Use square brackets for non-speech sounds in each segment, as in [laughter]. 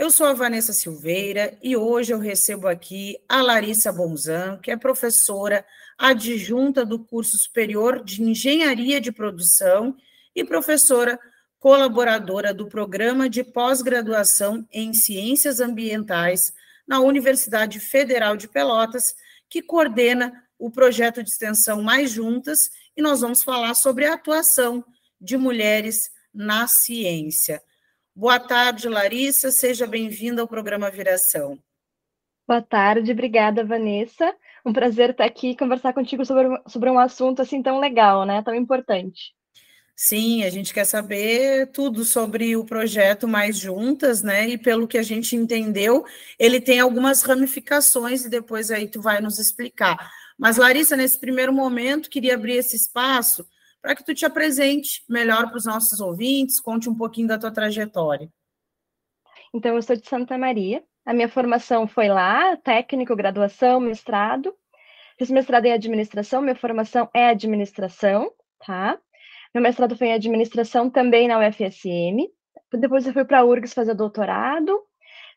eu sou a Vanessa Silveira e hoje eu recebo aqui a Larissa Bonzan, que é professora adjunta do curso superior de Engenharia de Produção e professora colaboradora do programa de pós-graduação em Ciências Ambientais na Universidade Federal de Pelotas, que coordena o projeto de extensão Mais Juntas, e nós vamos falar sobre a atuação de mulheres na ciência. Boa tarde, Larissa. Seja bem-vinda ao programa Viração. Boa tarde, obrigada, Vanessa. Um prazer estar aqui e conversar contigo sobre, sobre um assunto assim tão legal, né? Tão importante. Sim, a gente quer saber tudo sobre o projeto Mais Juntas, né? E pelo que a gente entendeu, ele tem algumas ramificações e depois aí tu vai nos explicar. Mas, Larissa, nesse primeiro momento, queria abrir esse espaço para que tu te apresente melhor para os nossos ouvintes, conte um pouquinho da tua trajetória. Então, eu sou de Santa Maria, a minha formação foi lá, técnico, graduação, mestrado. Fiz mestrado em administração, minha formação é administração, tá? Meu mestrado foi em administração também na UFSM. Depois eu fui para a URGS fazer doutorado.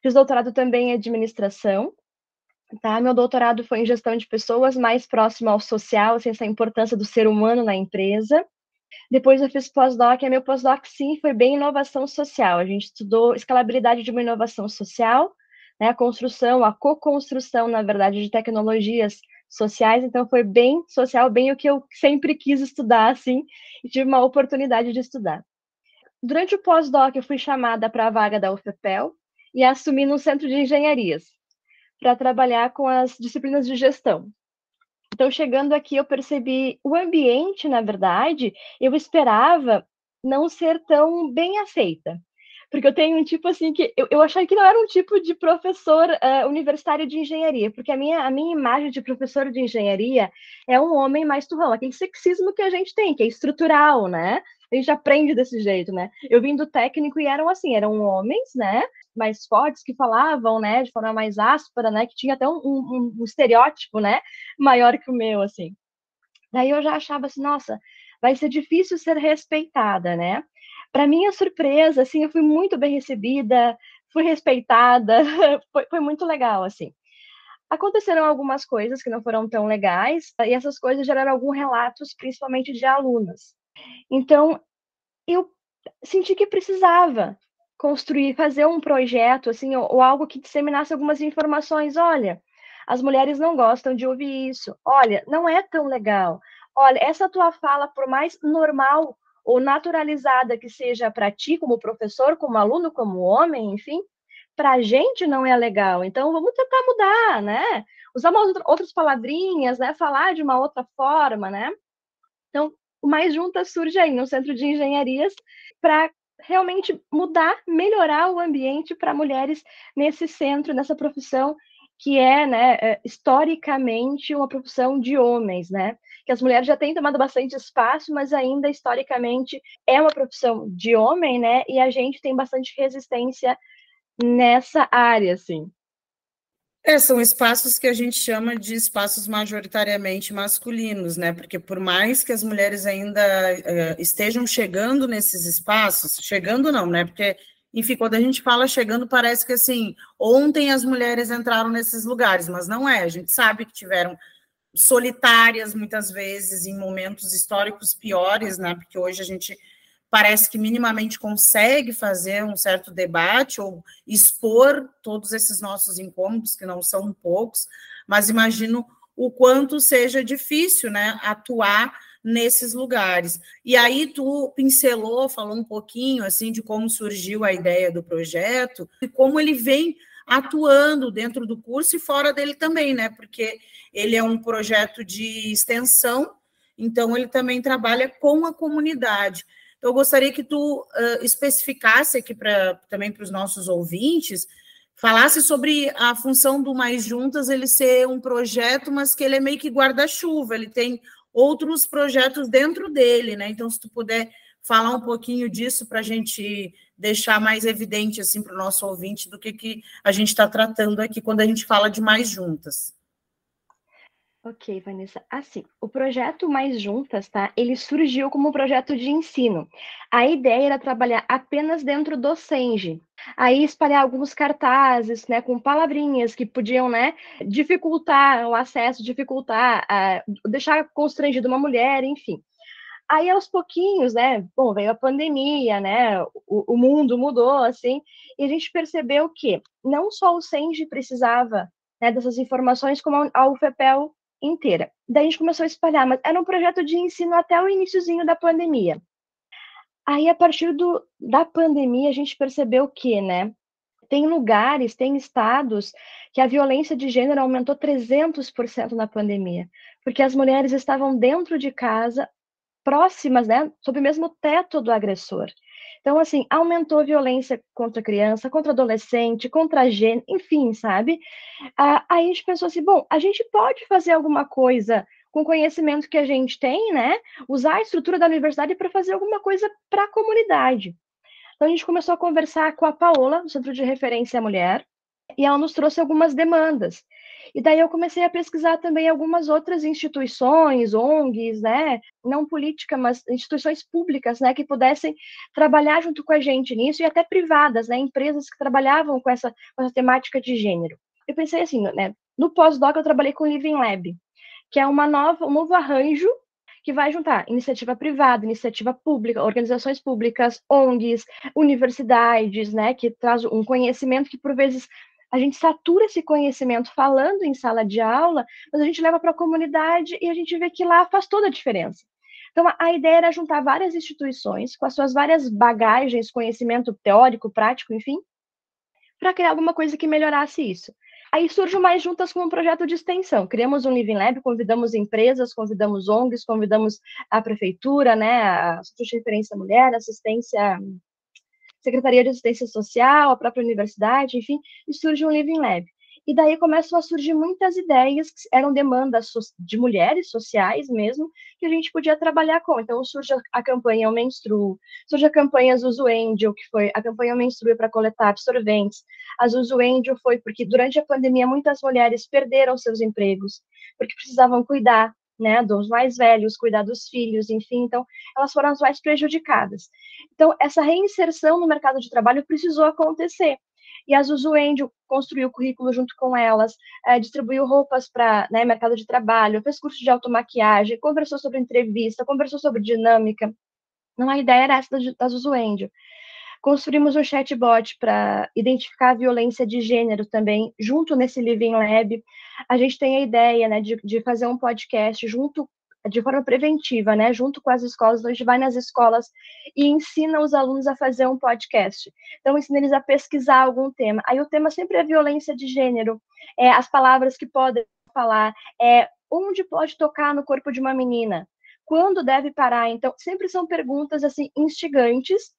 Fiz doutorado também em administração. Tá? Meu doutorado foi em gestão de pessoas, mais próximo ao social, assim, essa importância do ser humano na empresa. Depois eu fiz pós-doc, e meu pós-doc sim foi bem inovação social. A gente estudou escalabilidade de uma inovação social, né, a construção, a co-construção, na verdade, de tecnologias sociais, então foi bem social, bem o que eu sempre quis estudar, assim, e tive uma oportunidade de estudar. Durante o pós-doc, eu fui chamada para a vaga da UFPEL e assumi no Centro de Engenharias para trabalhar com as disciplinas de gestão. Então, chegando aqui, eu percebi o ambiente, na verdade, eu esperava não ser tão bem aceita. Porque eu tenho um tipo assim que eu, eu achei que não era um tipo de professor uh, universitário de engenharia, porque a minha, a minha imagem de professor de engenharia é um homem mais turrão, aquele sexismo que a gente tem, que é estrutural, né? A gente aprende desse jeito, né? Eu vim do técnico e eram assim, eram homens, né? Mais fortes que falavam, né, de forma mais áspera, né, que tinha até um, um, um estereótipo, né, maior que o meu, assim. Daí eu já achava assim, nossa, vai ser difícil ser respeitada, né? Para minha surpresa, assim, eu fui muito bem recebida, fui respeitada, [laughs] foi, foi muito legal, assim. Aconteceram algumas coisas que não foram tão legais, e essas coisas geraram alguns relatos, principalmente de alunas. Então, eu senti que precisava construir, fazer um projeto, assim, ou, ou algo que disseminasse algumas informações. Olha, as mulheres não gostam de ouvir isso. Olha, não é tão legal. Olha, essa tua fala, por mais normal ou naturalizada que seja para ti, como professor, como aluno, como homem, enfim, para a gente não é legal. Então, vamos tentar mudar, né? Usar umas outras palavrinhas, né? Falar de uma outra forma, né? Então, o Mais Juntas surge aí no Centro de Engenharias para realmente mudar, melhorar o ambiente para mulheres nesse centro, nessa profissão que é, né, é, historicamente uma profissão de homens, né? Que as mulheres já têm tomado bastante espaço, mas ainda historicamente é uma profissão de homem, né? E a gente tem bastante resistência nessa área, assim. É, são espaços que a gente chama de espaços majoritariamente masculinos, né? Porque por mais que as mulheres ainda uh, estejam chegando nesses espaços, chegando não, né? Porque, enfim, quando a gente fala chegando, parece que assim, ontem as mulheres entraram nesses lugares, mas não é. A gente sabe que tiveram solitárias muitas vezes em momentos históricos piores, né? Porque hoje a gente parece que minimamente consegue fazer um certo debate ou expor todos esses nossos incômodos, que não são poucos, mas imagino o quanto seja difícil né, atuar nesses lugares. E aí tu pincelou, falou um pouquinho assim de como surgiu a ideia do projeto e como ele vem atuando dentro do curso e fora dele também, né? Porque ele é um projeto de extensão, então ele também trabalha com a comunidade. Eu gostaria que tu uh, especificasse aqui pra, também para os nossos ouvintes falasse sobre a função do Mais Juntas, ele ser um projeto, mas que ele é meio que guarda-chuva, ele tem outros projetos dentro dele, né? Então, se tu puder falar um pouquinho disso para a gente deixar mais evidente assim para o nosso ouvinte do que, que a gente está tratando aqui quando a gente fala de mais juntas. Ok, Vanessa. Assim, o projeto Mais Juntas, tá? Ele surgiu como um projeto de ensino. A ideia era trabalhar apenas dentro do Senge. Aí espalhar alguns cartazes, né, com palavrinhas que podiam, né, dificultar o acesso, dificultar, uh, deixar constrangido uma mulher, enfim. Aí, aos pouquinhos, né, bom, veio a pandemia, né, o, o mundo mudou, assim, e a gente percebeu que não só o Senge precisava né, dessas informações, como a UFPEL inteira. Daí a gente começou a espalhar, mas era um projeto de ensino até o iníciozinho da pandemia. Aí, a partir do, da pandemia, a gente percebeu que, né, tem lugares, tem estados que a violência de gênero aumentou 300% na pandemia, porque as mulheres estavam dentro de casa, próximas, né, sob o mesmo teto do agressor. Então, assim, aumentou a violência contra criança, contra adolescente, contra gênero, enfim, sabe? Ah, aí a gente pensou assim, bom, a gente pode fazer alguma coisa com o conhecimento que a gente tem, né? Usar a estrutura da universidade para fazer alguma coisa para a comunidade. Então, a gente começou a conversar com a Paola, do Centro de Referência à Mulher, e ela nos trouxe algumas demandas. E daí eu comecei a pesquisar também algumas outras instituições, ONGs, né, não política, mas instituições públicas, né, que pudessem trabalhar junto com a gente nisso e até privadas, né, empresas que trabalhavam com essa, com essa temática de gênero. Eu pensei assim, né, no pós-doc eu trabalhei com o Living Lab, que é uma nova, um novo arranjo que vai juntar iniciativa privada, iniciativa pública, organizações públicas, ONGs, universidades, né, que traz um conhecimento que por vezes a gente satura esse conhecimento falando em sala de aula, mas a gente leva para a comunidade e a gente vê que lá faz toda a diferença. Então, a ideia era juntar várias instituições com as suas várias bagagens, conhecimento teórico, prático, enfim, para criar alguma coisa que melhorasse isso. Aí surge Mais Juntas com um projeto de extensão. Criamos um Living Lab, convidamos empresas, convidamos ONGs, convidamos a prefeitura, né, a de Referência Mulher, assistência Secretaria de Assistência Social, a própria universidade, enfim, e surge um Living Lab. E daí começam a surgir muitas ideias que eram demandas de mulheres sociais mesmo, que a gente podia trabalhar com. Então surge a campanha Eu Menstruo, surge a campanha Zuzu Angel, que foi a campanha Eu Menstruo para coletar absorventes. A Zuzu Angel foi porque durante a pandemia muitas mulheres perderam seus empregos, porque precisavam cuidar né, dos mais velhos, cuidar dos filhos, enfim, então elas foram as mais prejudicadas. Então, essa reinserção no mercado de trabalho precisou acontecer. E a Zuzu Angel construiu o currículo junto com elas, é, distribuiu roupas para né, mercado de trabalho, fez curso de automaquiagem, conversou sobre entrevista, conversou sobre dinâmica. Não, a ideia era essa da, Zuzu Angel. Construímos um chatbot para identificar a violência de gênero também, junto nesse Living Lab. A gente tem a ideia né, de, de fazer um podcast junto de forma preventiva, né, junto com as escolas, então a gente vai nas escolas e ensina os alunos a fazer um podcast. Então, ensina eles a pesquisar algum tema. Aí o tema sempre é violência de gênero, é, as palavras que podem falar, é onde pode tocar no corpo de uma menina, quando deve parar. Então, sempre são perguntas assim instigantes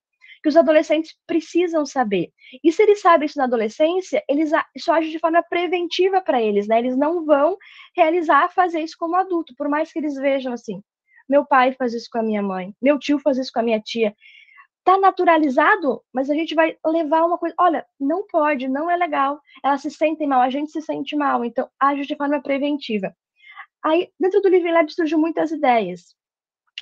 que os adolescentes precisam saber. E se eles sabem isso na adolescência, eles isso age de forma preventiva para eles, né? Eles não vão realizar fazer isso como adulto, por mais que eles vejam assim, meu pai faz isso com a minha mãe, meu tio faz isso com a minha tia. Tá naturalizado, mas a gente vai levar uma coisa, olha, não pode, não é legal. Elas se sentem mal, a gente se sente mal, então age de forma preventiva. Aí, dentro do Living Lab surgiu muitas ideias.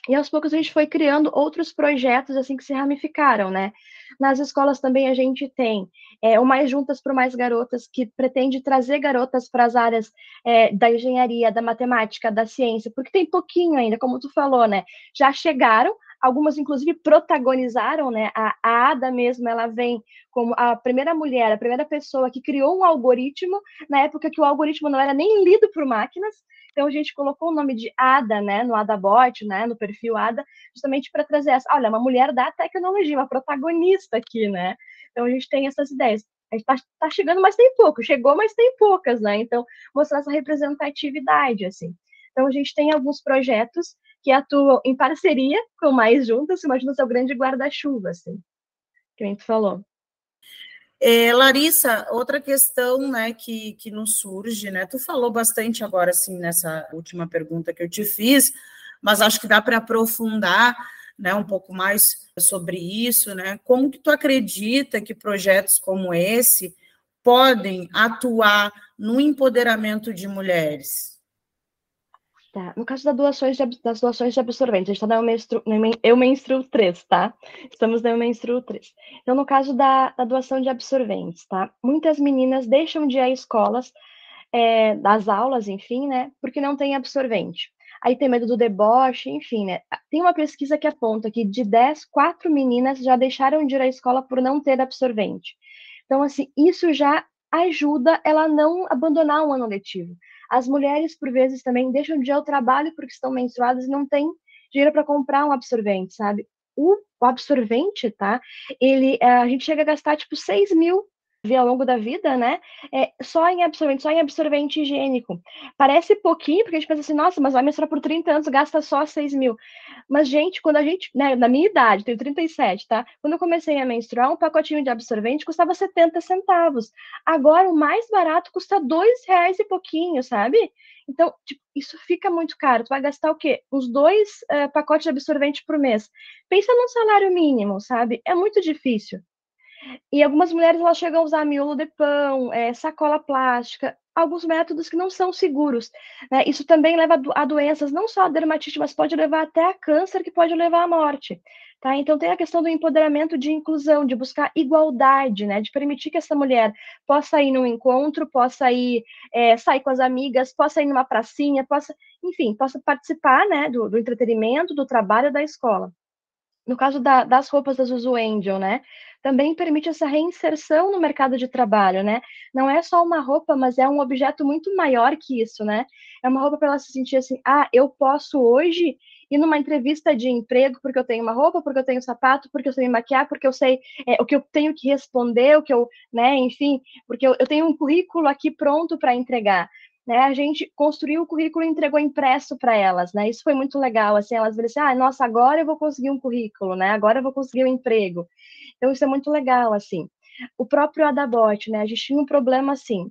E aos poucos a gente foi criando outros projetos assim que se ramificaram, né? Nas escolas também a gente tem é, o Mais Juntas para Mais Garotas, que pretende trazer garotas para as áreas é, da engenharia, da matemática, da ciência, porque tem pouquinho ainda, como tu falou, né? Já chegaram, algumas inclusive protagonizaram, né? A, Ada mesmo, ela vem como a primeira mulher, a primeira pessoa que criou um algoritmo na época que o algoritmo não era nem lido por máquinas, então a gente colocou o nome de Ada, né, no Adabot, né, no perfil Ada, justamente para trazer essa, olha, uma mulher da tecnologia, uma protagonista aqui, né? Então a gente tem essas ideias. A gente está tá chegando, mas tem pouco. Chegou, mas tem poucas, né? Então mostrar essa representatividade, assim. Então a gente tem alguns projetos que atuam em parceria com Mais Juntas, Mais Juntas é o grande guarda-chuva, assim, que a gente falou. É, Larissa, outra questão né, que, que nos surge, né? Tu falou bastante agora, assim, nessa última pergunta que eu te fiz, mas acho que dá para aprofundar né, um pouco mais sobre isso, né? Como que tu acredita que projetos como esse podem atuar no empoderamento de mulheres? Tá. No caso das doações de, das doações de absorventes, a gente está na Eu Menstruo 3, tá? Estamos na Eu Menstruo 3. Então, no caso da, da, doação de absorventes, tá? Muitas meninas deixam de ir a escolas, é, das aulas, enfim, né? Porque não tem absorvente. Aí tem medo do deboche, enfim, né? Tem uma pesquisa que aponta que de 10, 4 meninas já deixaram de ir à escola por não ter absorvente. Então, assim, isso já ajuda ela a não abandonar um ano letivo. As mulheres, por vezes, também deixam de ir ao trabalho porque estão menstruadas e não têm dinheiro para comprar um absorvente, sabe? O, absorvente, tá? Ele, eh, a gente chega a gastar, tipo, 6 mil ao longo da vida, né? É, só em absorvente, só em absorvente higiênico. Parece pouquinho, porque a gente pensa assim, nossa, mas vai menstruar por 30 anos, gasta só 6 mil. Mas, gente, quando a gente, né, na minha idade, tenho 37, tá? Quando eu comecei a menstruar, um pacotinho de absorvente custava 70 centavos. Agora, o mais barato custa 2 reais e pouquinho, sabe? Então, tipo, isso fica muito caro. Tu vai gastar o quê? Uns dois uh, pacotes de absorvente por mês. Pensa num salário mínimo, sabe? É muito difícil. E algumas mulheres elas chegam a usar miolo de pão, é, sacola plástica, alguns métodos que não são seguros. Né? Isso também leva a doenças, não só a dermatite, mas pode levar até a câncer, que pode levar à morte. Tá? Então tem a questão do empoderamento de inclusão, de buscar igualdade, né? de permitir que essa mulher possa ir num encontro, possa ir é, sair com as amigas, possa ir numa pracinha, possa, enfim, possa participar né, do, do entretenimento, do trabalho da escola. No caso da, das roupas da Zuzu Angel, né? Também permite essa reinserção no mercado de trabalho, né? Não é só uma roupa, mas é um objeto muito maior que isso, né? É uma roupa para ela se sentir assim, ah, eu posso hoje ir numa entrevista de emprego porque eu tenho uma roupa, porque eu tenho sapato, porque eu sei me maquiar, porque eu sei é, o que eu tenho que responder, o que eu, né, enfim, porque eu, eu tenho um currículo aqui pronto para entregar né, a gente construiu o currículo e entregou impresso para elas, né? Isso foi muito legal, assim, elas viram assim, ah, nossa, agora eu vou conseguir um currículo, né? Agora eu vou conseguir um emprego. Então isso é muito legal, assim. O próprio Adabot, né? A gente tinha um problema assim.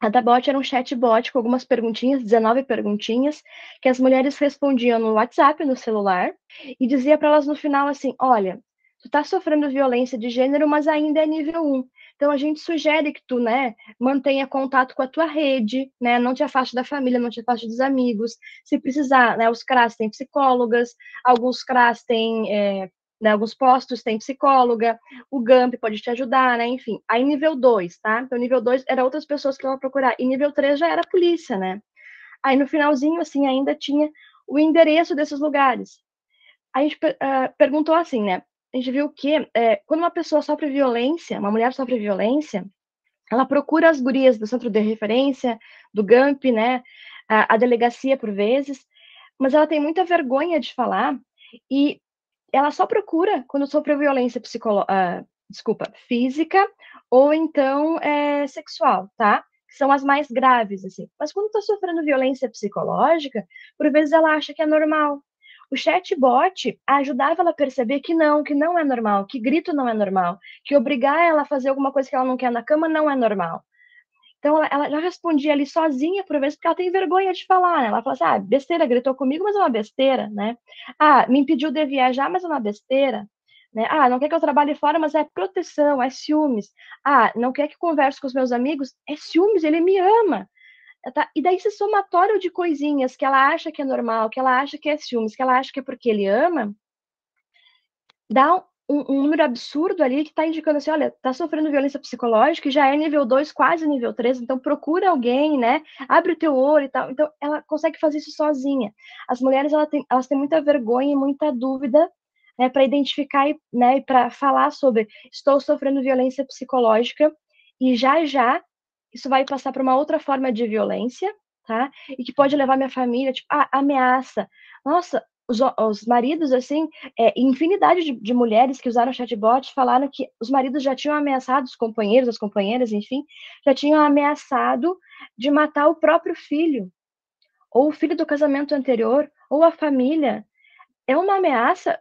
Adabot era um chatbot com algumas perguntinhas, 19 perguntinhas, que as mulheres respondiam no WhatsApp, no celular, e dizia para elas no final assim: olha, tu tá sofrendo violência de gênero, mas ainda é nível 1. Então a gente sugere que tu, né, mantenha contato com a tua rede, né, não te afaste da família, não te afaste dos amigos. Se precisar, né, os CRAS têm psicólogas, alguns CRAS têm, é, né, alguns postos têm psicóloga, o GAMP pode te ajudar, né, enfim. Aí nível 2, tá? Então nível 2 era outras pessoas que iam procurar, e nível 3 já era a polícia, né. Aí no finalzinho, assim, ainda tinha o endereço desses lugares. A gente uh, perguntou assim, né, a gente viu que é, quando uma pessoa sofre violência, uma mulher sofre violência, ela procura as gurias do centro de referência, do GAMP, né, a, a delegacia por vezes, mas ela tem muita vergonha de falar e ela só procura quando sofre violência psicológica, uh, desculpa, física ou então é, sexual, tá? São as mais graves, assim. Mas quando está sofrendo violência psicológica, por vezes ela acha que é normal, o chatbot ajudava ela a perceber que não, que não é normal, que grito não é normal, que obrigar ela a fazer alguma coisa que ela não quer na cama não é normal. Então, ela, ela já respondia ali sozinha, por vezes, porque ela tem vergonha de falar, né? Ela fala assim, ah, besteira, gritou comigo, mas é uma besteira, né? Ah, me impediu de viajar, mas é uma besteira. Né? Ah, não quer que eu trabalhe fora, mas é proteção, é ciúmes. Ah, não quer que converse com os meus amigos, é ciúmes, ele me ama. Tá? E daí esse somatório de coisinhas que ela acha que é normal, que ela acha que é ciúmes, que ela acha que é porque ele ama, dá um, um número absurdo ali que está indicando assim, olha, está sofrendo violência psicológica e já é nível 2, quase nível 3, então procura alguém, né? Abre o teu olho e tal. Então, ela consegue fazer isso sozinha. As mulheres, elas têm, elas têm muita vergonha e muita dúvida né, para identificar e né, para falar sobre estou sofrendo violência psicológica e já já isso vai passar para uma outra forma de violência, tá? E que pode levar minha família, tipo, ah, ameaça. Nossa, os, os maridos, assim, é, infinidade de, de, mulheres que usaram chatbot falaram que os maridos já tinham ameaçado os companheiros, as companheiras, enfim, já tinham ameaçado de matar o próprio filho, ou o filho do casamento anterior, ou a família. É uma ameaça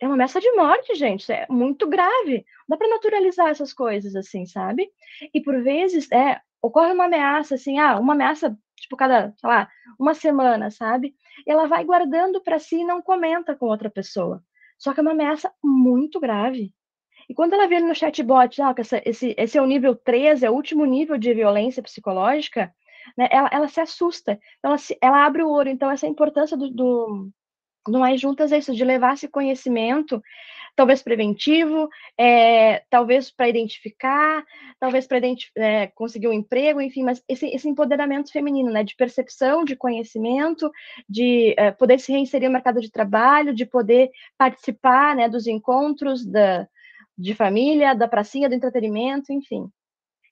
é uma ameaça de morte, gente. Isso é muito grave. Não dá para naturalizar essas coisas assim, sabe? E por vezes, é, ocorre uma ameaça assim, ah, uma ameaça tipo cada, sei lá, uma semana, sabe? Ela vai guardando para si e não comenta com outra pessoa. Só que é uma ameaça muito grave. E quando ela vê no chatbot, ah, que essa, esse, esse é o nível 13, é o último nível de violência psicológica, né, ela, ela se assusta. Então, ela, se, ela abre o olho. Então, essa importância do, do, do Mais Juntas é isso, de levar esse conhecimento, talvez preventivo, é, talvez para identificar, talvez para é, conseguir um emprego, enfim, mas esse, esse, empoderamento feminino, né, de percepção, de conhecimento, de é, poder se reinserir no mercado de trabalho, de poder participar, né, dos encontros da, de família, da pracinha, do entretenimento, enfim.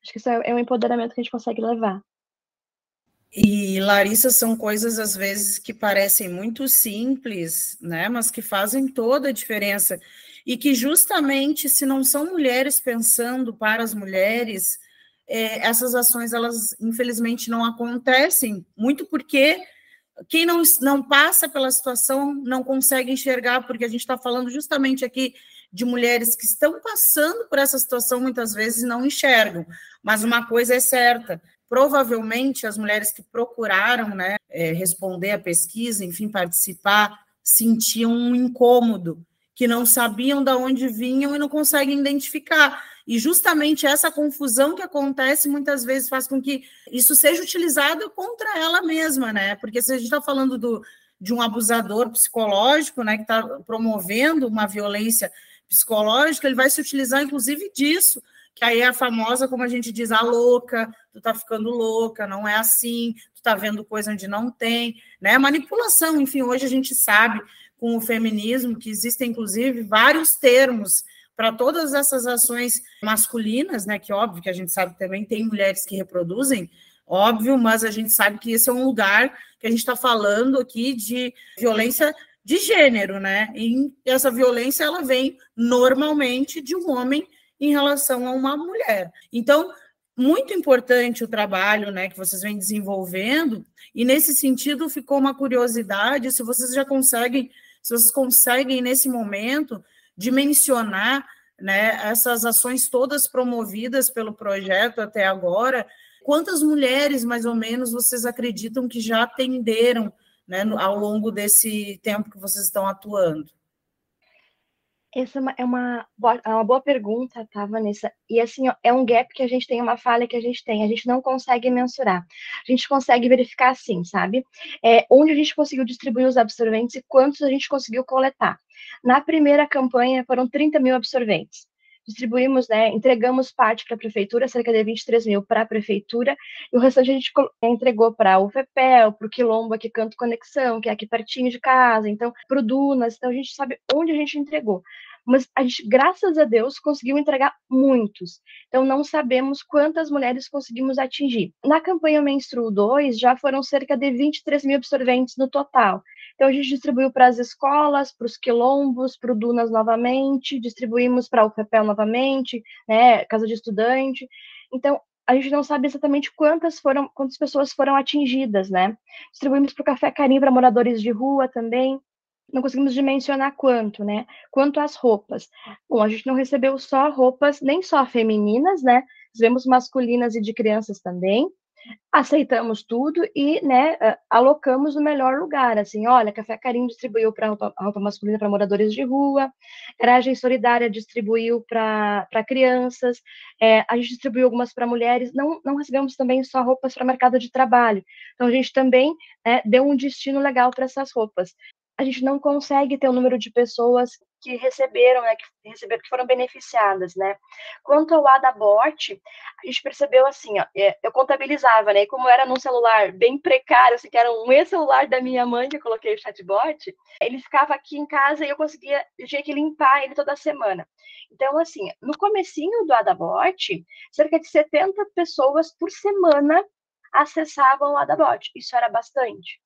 Acho que isso é, é um empoderamento que a gente consegue levar. E Larissa são coisas às vezes que parecem muito simples, né, mas que fazem toda a diferença e que justamente se não são mulheres pensando para as mulheres, é, essas ações elas infelizmente não acontecem, muito porque quem não, não passa pela situação não consegue enxergar, porque a gente está falando justamente aqui de mulheres que estão passando por essa situação muitas vezes não enxergam. Mas uma coisa é certa: provavelmente as mulheres que procuraram né, é, responder à pesquisa, enfim, participar, sentiam um incômodo, que não sabiam de onde vinham e não conseguem identificar. E justamente essa confusão que acontece muitas vezes faz com que isso seja utilizado contra ela mesma, né? Porque se a gente está falando do, de um abusador psicológico, né, que está promovendo uma violência psicológica, ele vai se utilizar, inclusive, disso que aí é a famosa, como a gente diz, a louca, tu tá ficando louca, não é assim, tu tá vendo coisa onde não tem, né? Manipulação, enfim, hoje a gente sabe com o feminismo que existem, inclusive, vários termos para todas essas ações masculinas, né? Que óbvio que a gente sabe também tem mulheres que reproduzem, óbvio, mas a gente sabe que esse é um lugar que a gente está falando aqui de violência de gênero, né? E essa violência ela vem normalmente de um homem em relação a uma mulher. Então, muito importante o trabalho né, que vocês vêm desenvolvendo, e nesse sentido ficou uma curiosidade se vocês já conseguem, se vocês conseguem, nesse momento, dimensionar né, essas ações todas promovidas pelo projeto até agora, quantas mulheres, mais ou menos, vocês acreditam que já atenderam né, ao longo desse tempo que vocês estão atuando? Essa é uma, é uma, boa, é uma boa pergunta, tá, Vanessa? E assim, ó, é um gap que a gente tem, uma falha que a gente tem, a gente não consegue mensurar. A gente consegue verificar assim, sabe? É, onde a gente conseguiu distribuir os absorventes e quantos a gente conseguiu coletar. Na primeira campanha foram 30 mil absorventes distribuímos, né, entregamos parte para a prefeitura, cerca de 23 mil para a prefeitura, e o restante a gente entregou para o FEPEL, para o Quilombo aqui Canto Conexão, que é aqui pertinho de casa, então, para o Dunas, então a gente sabe onde a gente entregou mas a gente, graças a Deus, conseguiu entregar muitos. Então, não sabemos quantas mulheres conseguimos atingir. Na campanha Menstruo 2, já foram cerca de 23 mil absorventes no total. Então, a gente distribuiu para as escolas, para os quilombos, para o Dunas novamente, distribuímos para o FEPEL novamente, né, casa de estudante. Então, a gente não sabe exatamente quantas foram, quantas pessoas foram atingidas, né? Distribuímos para o Café Carinho para moradores de rua também. Não conseguimos dimensionar quanto, né? Quanto às roupas. Bom, a gente não recebeu só roupas, nem só femininas, né? Recebemos masculinas e de crianças também aceitamos tudo e, né, alocamos no melhor lugar, assim, olha, Café Carinho distribuiu para roupa, roupa masculina para moradores de rua, Garagem Solidária distribuiu para crianças, é, a gente distribuiu algumas para mulheres, não, não recebemos também só roupas para mercado de trabalho, então a gente também né, deu um destino legal para essas roupas a gente não consegue ter o número de pessoas que receberam, né, que receberam, que foram beneficiadas, né. Quanto ao AdaBot, a gente percebeu assim, ó, é, eu contabilizava, né, como era num celular bem precário, assim, que era um e-celular da minha mãe que eu coloquei o chatbot, ele ficava aqui em casa e eu conseguia, eu tinha que limpar ele toda semana. Então, assim, no comecinho do AdaBot, cerca de 70 pessoas por semana acessavam o AdaBot. Isso era bastante.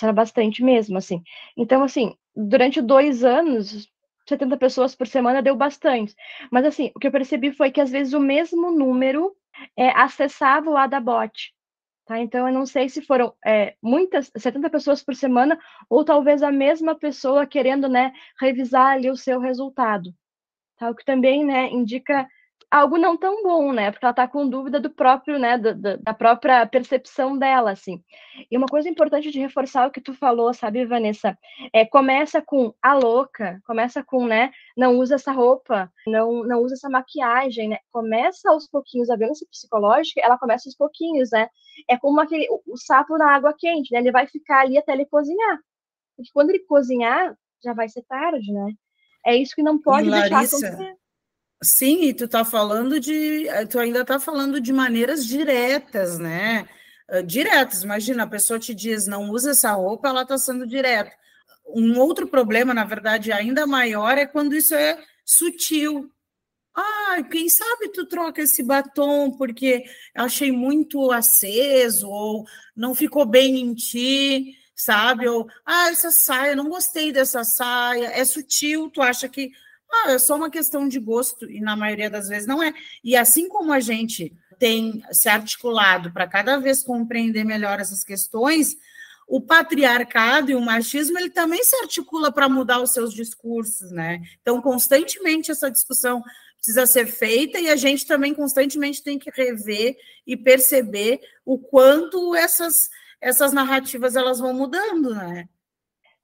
Era bastante mesmo, assim. Então, assim, durante dois anos, 70 pessoas por semana deu bastante. Mas, assim, o que eu percebi foi que, às vezes, o mesmo número é, acessava o Adabot. Tá? Então, eu não sei se foram é, muitas, 70 pessoas por semana, ou talvez a mesma pessoa querendo né, revisar ali o seu resultado. Tá? O que também né, indica algo não tão bom, né? Porque ela está com dúvida do próprio, né? Do, da própria percepção dela, assim. E uma coisa importante de reforçar o que tu falou, sabe, Vanessa? É, começa com a louca, começa com, né? Não usa essa roupa, não, não usa essa maquiagem, né? Começa aos pouquinhos, a violência psicológica, ela começa aos pouquinhos, né? É como aquele, o, o sapo na água quente, né? Ele vai ficar ali até ele cozinhar. Porque quando ele cozinhar, já vai ser tarde, né? É isso que não pode deixar acontecer. Sim, e tu tá falando de, eh, tu ainda tá falando de maneiras diretas, né? Uh, diretas, imagina, a pessoa te diz, não usa essa roupa, ela tá sendo direta. Um outro problema, na verdade, ainda maior é quando isso é sutil. Ah, quem sabe tu troca esse batom porque achei muito aceso, ou não ficou bem em ti, sabe? Ou, ah, essa saia, não gostei dessa saia, é sutil, tu acha que ah, é só uma questão de gosto, e na maioria das vezes não é. E assim como a gente tem se articulado para cada vez compreender melhor essas questões, o patriarcado e o machismo ele também se articula para mudar os seus discursos, né? Então, constantemente essa discussão precisa ser feita e a gente também constantemente tem que rever e perceber o quanto essas essas narrativas elas vão mudando, né?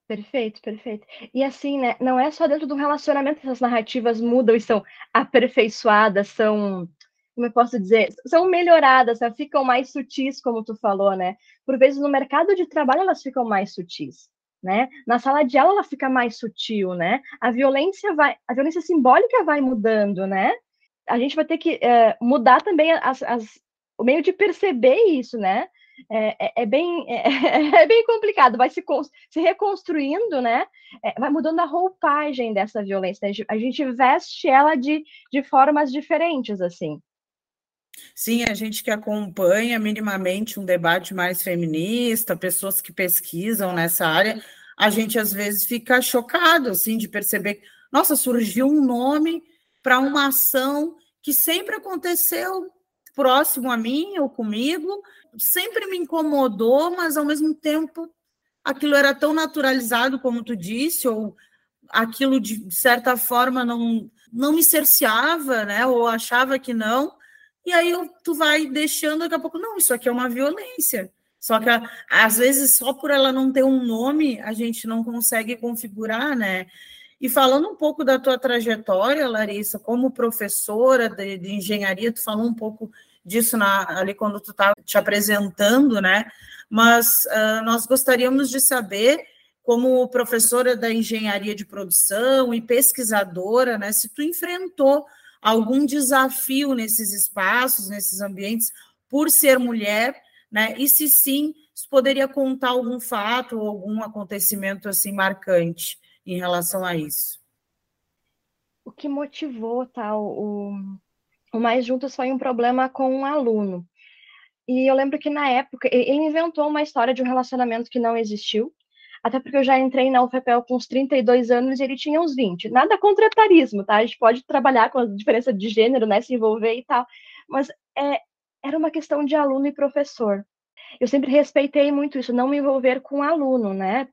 Perfeito, perfeito. E assim, né, não é só dentro do relacionamento que essas narrativas mudam e são aperfeiçoadas, são, como eu posso dizer, são melhoradas, né, ficam mais sutis, como tu falou, né? Por vezes no mercado de trabalho elas ficam mais sutis, né? Na sala de aula ela fica mais sutil, né? A violência vai, a violência simbólica vai mudando, né? A gente vai ter que é, mudar também as, as, o meio de perceber isso, né? É, é, é, bem, é, [laughs] é, bem complicado, vai se, se reconstruindo, né? É, vai mudando a roupagem dessa violência. Né? A gente veste ela de, de formas diferentes, assim. Sim, a gente que acompanha minimamente um debate mais feminista, pessoas que pesquisam nessa área, a gente às vezes fica chocado, assim, de perceber que, nossa, surgiu um nome para uma ação que sempre aconteceu próximo a mim ou comigo, sempre me incomodou, mas ao mesmo tempo aquilo era tão naturalizado, como tu disse, ou aquilo de certa forma não não me cerceava, né? Ou achava que não. E aí tu vai deixando daqui a pouco, não, isso aqui é uma violência. Só que às vezes só por ela não ter um nome, a gente não consegue configurar, né? E falando um pouco da tua trajetória, Larissa, como professora de, de engenharia, tu falou um pouco disso na, ali quando tu estava te apresentando, né? Mas uh, nós gostaríamos de saber, como professora da engenharia de produção e pesquisadora, né, se tu enfrentou algum desafio nesses espaços, nesses ambientes, por ser mulher, né? E se sim, se poderia contar algum fato ou algum acontecimento assim marcante em relação a isso. O que motivou tal tá, o, o Mais Juntos foi um problema com um aluno. E eu lembro que na época ele inventou uma história de um relacionamento que não existiu, até porque eu já entrei na UFPEL com uns 32 anos e ele tinha uns 20. Nada contra etarismo, tá? A gente pode trabalhar com a diferença de gênero, né? Se envolver e tal. Mas é, era uma questão de aluno e professor. Eu sempre respeitei muito isso, não me envolver com aluno, né?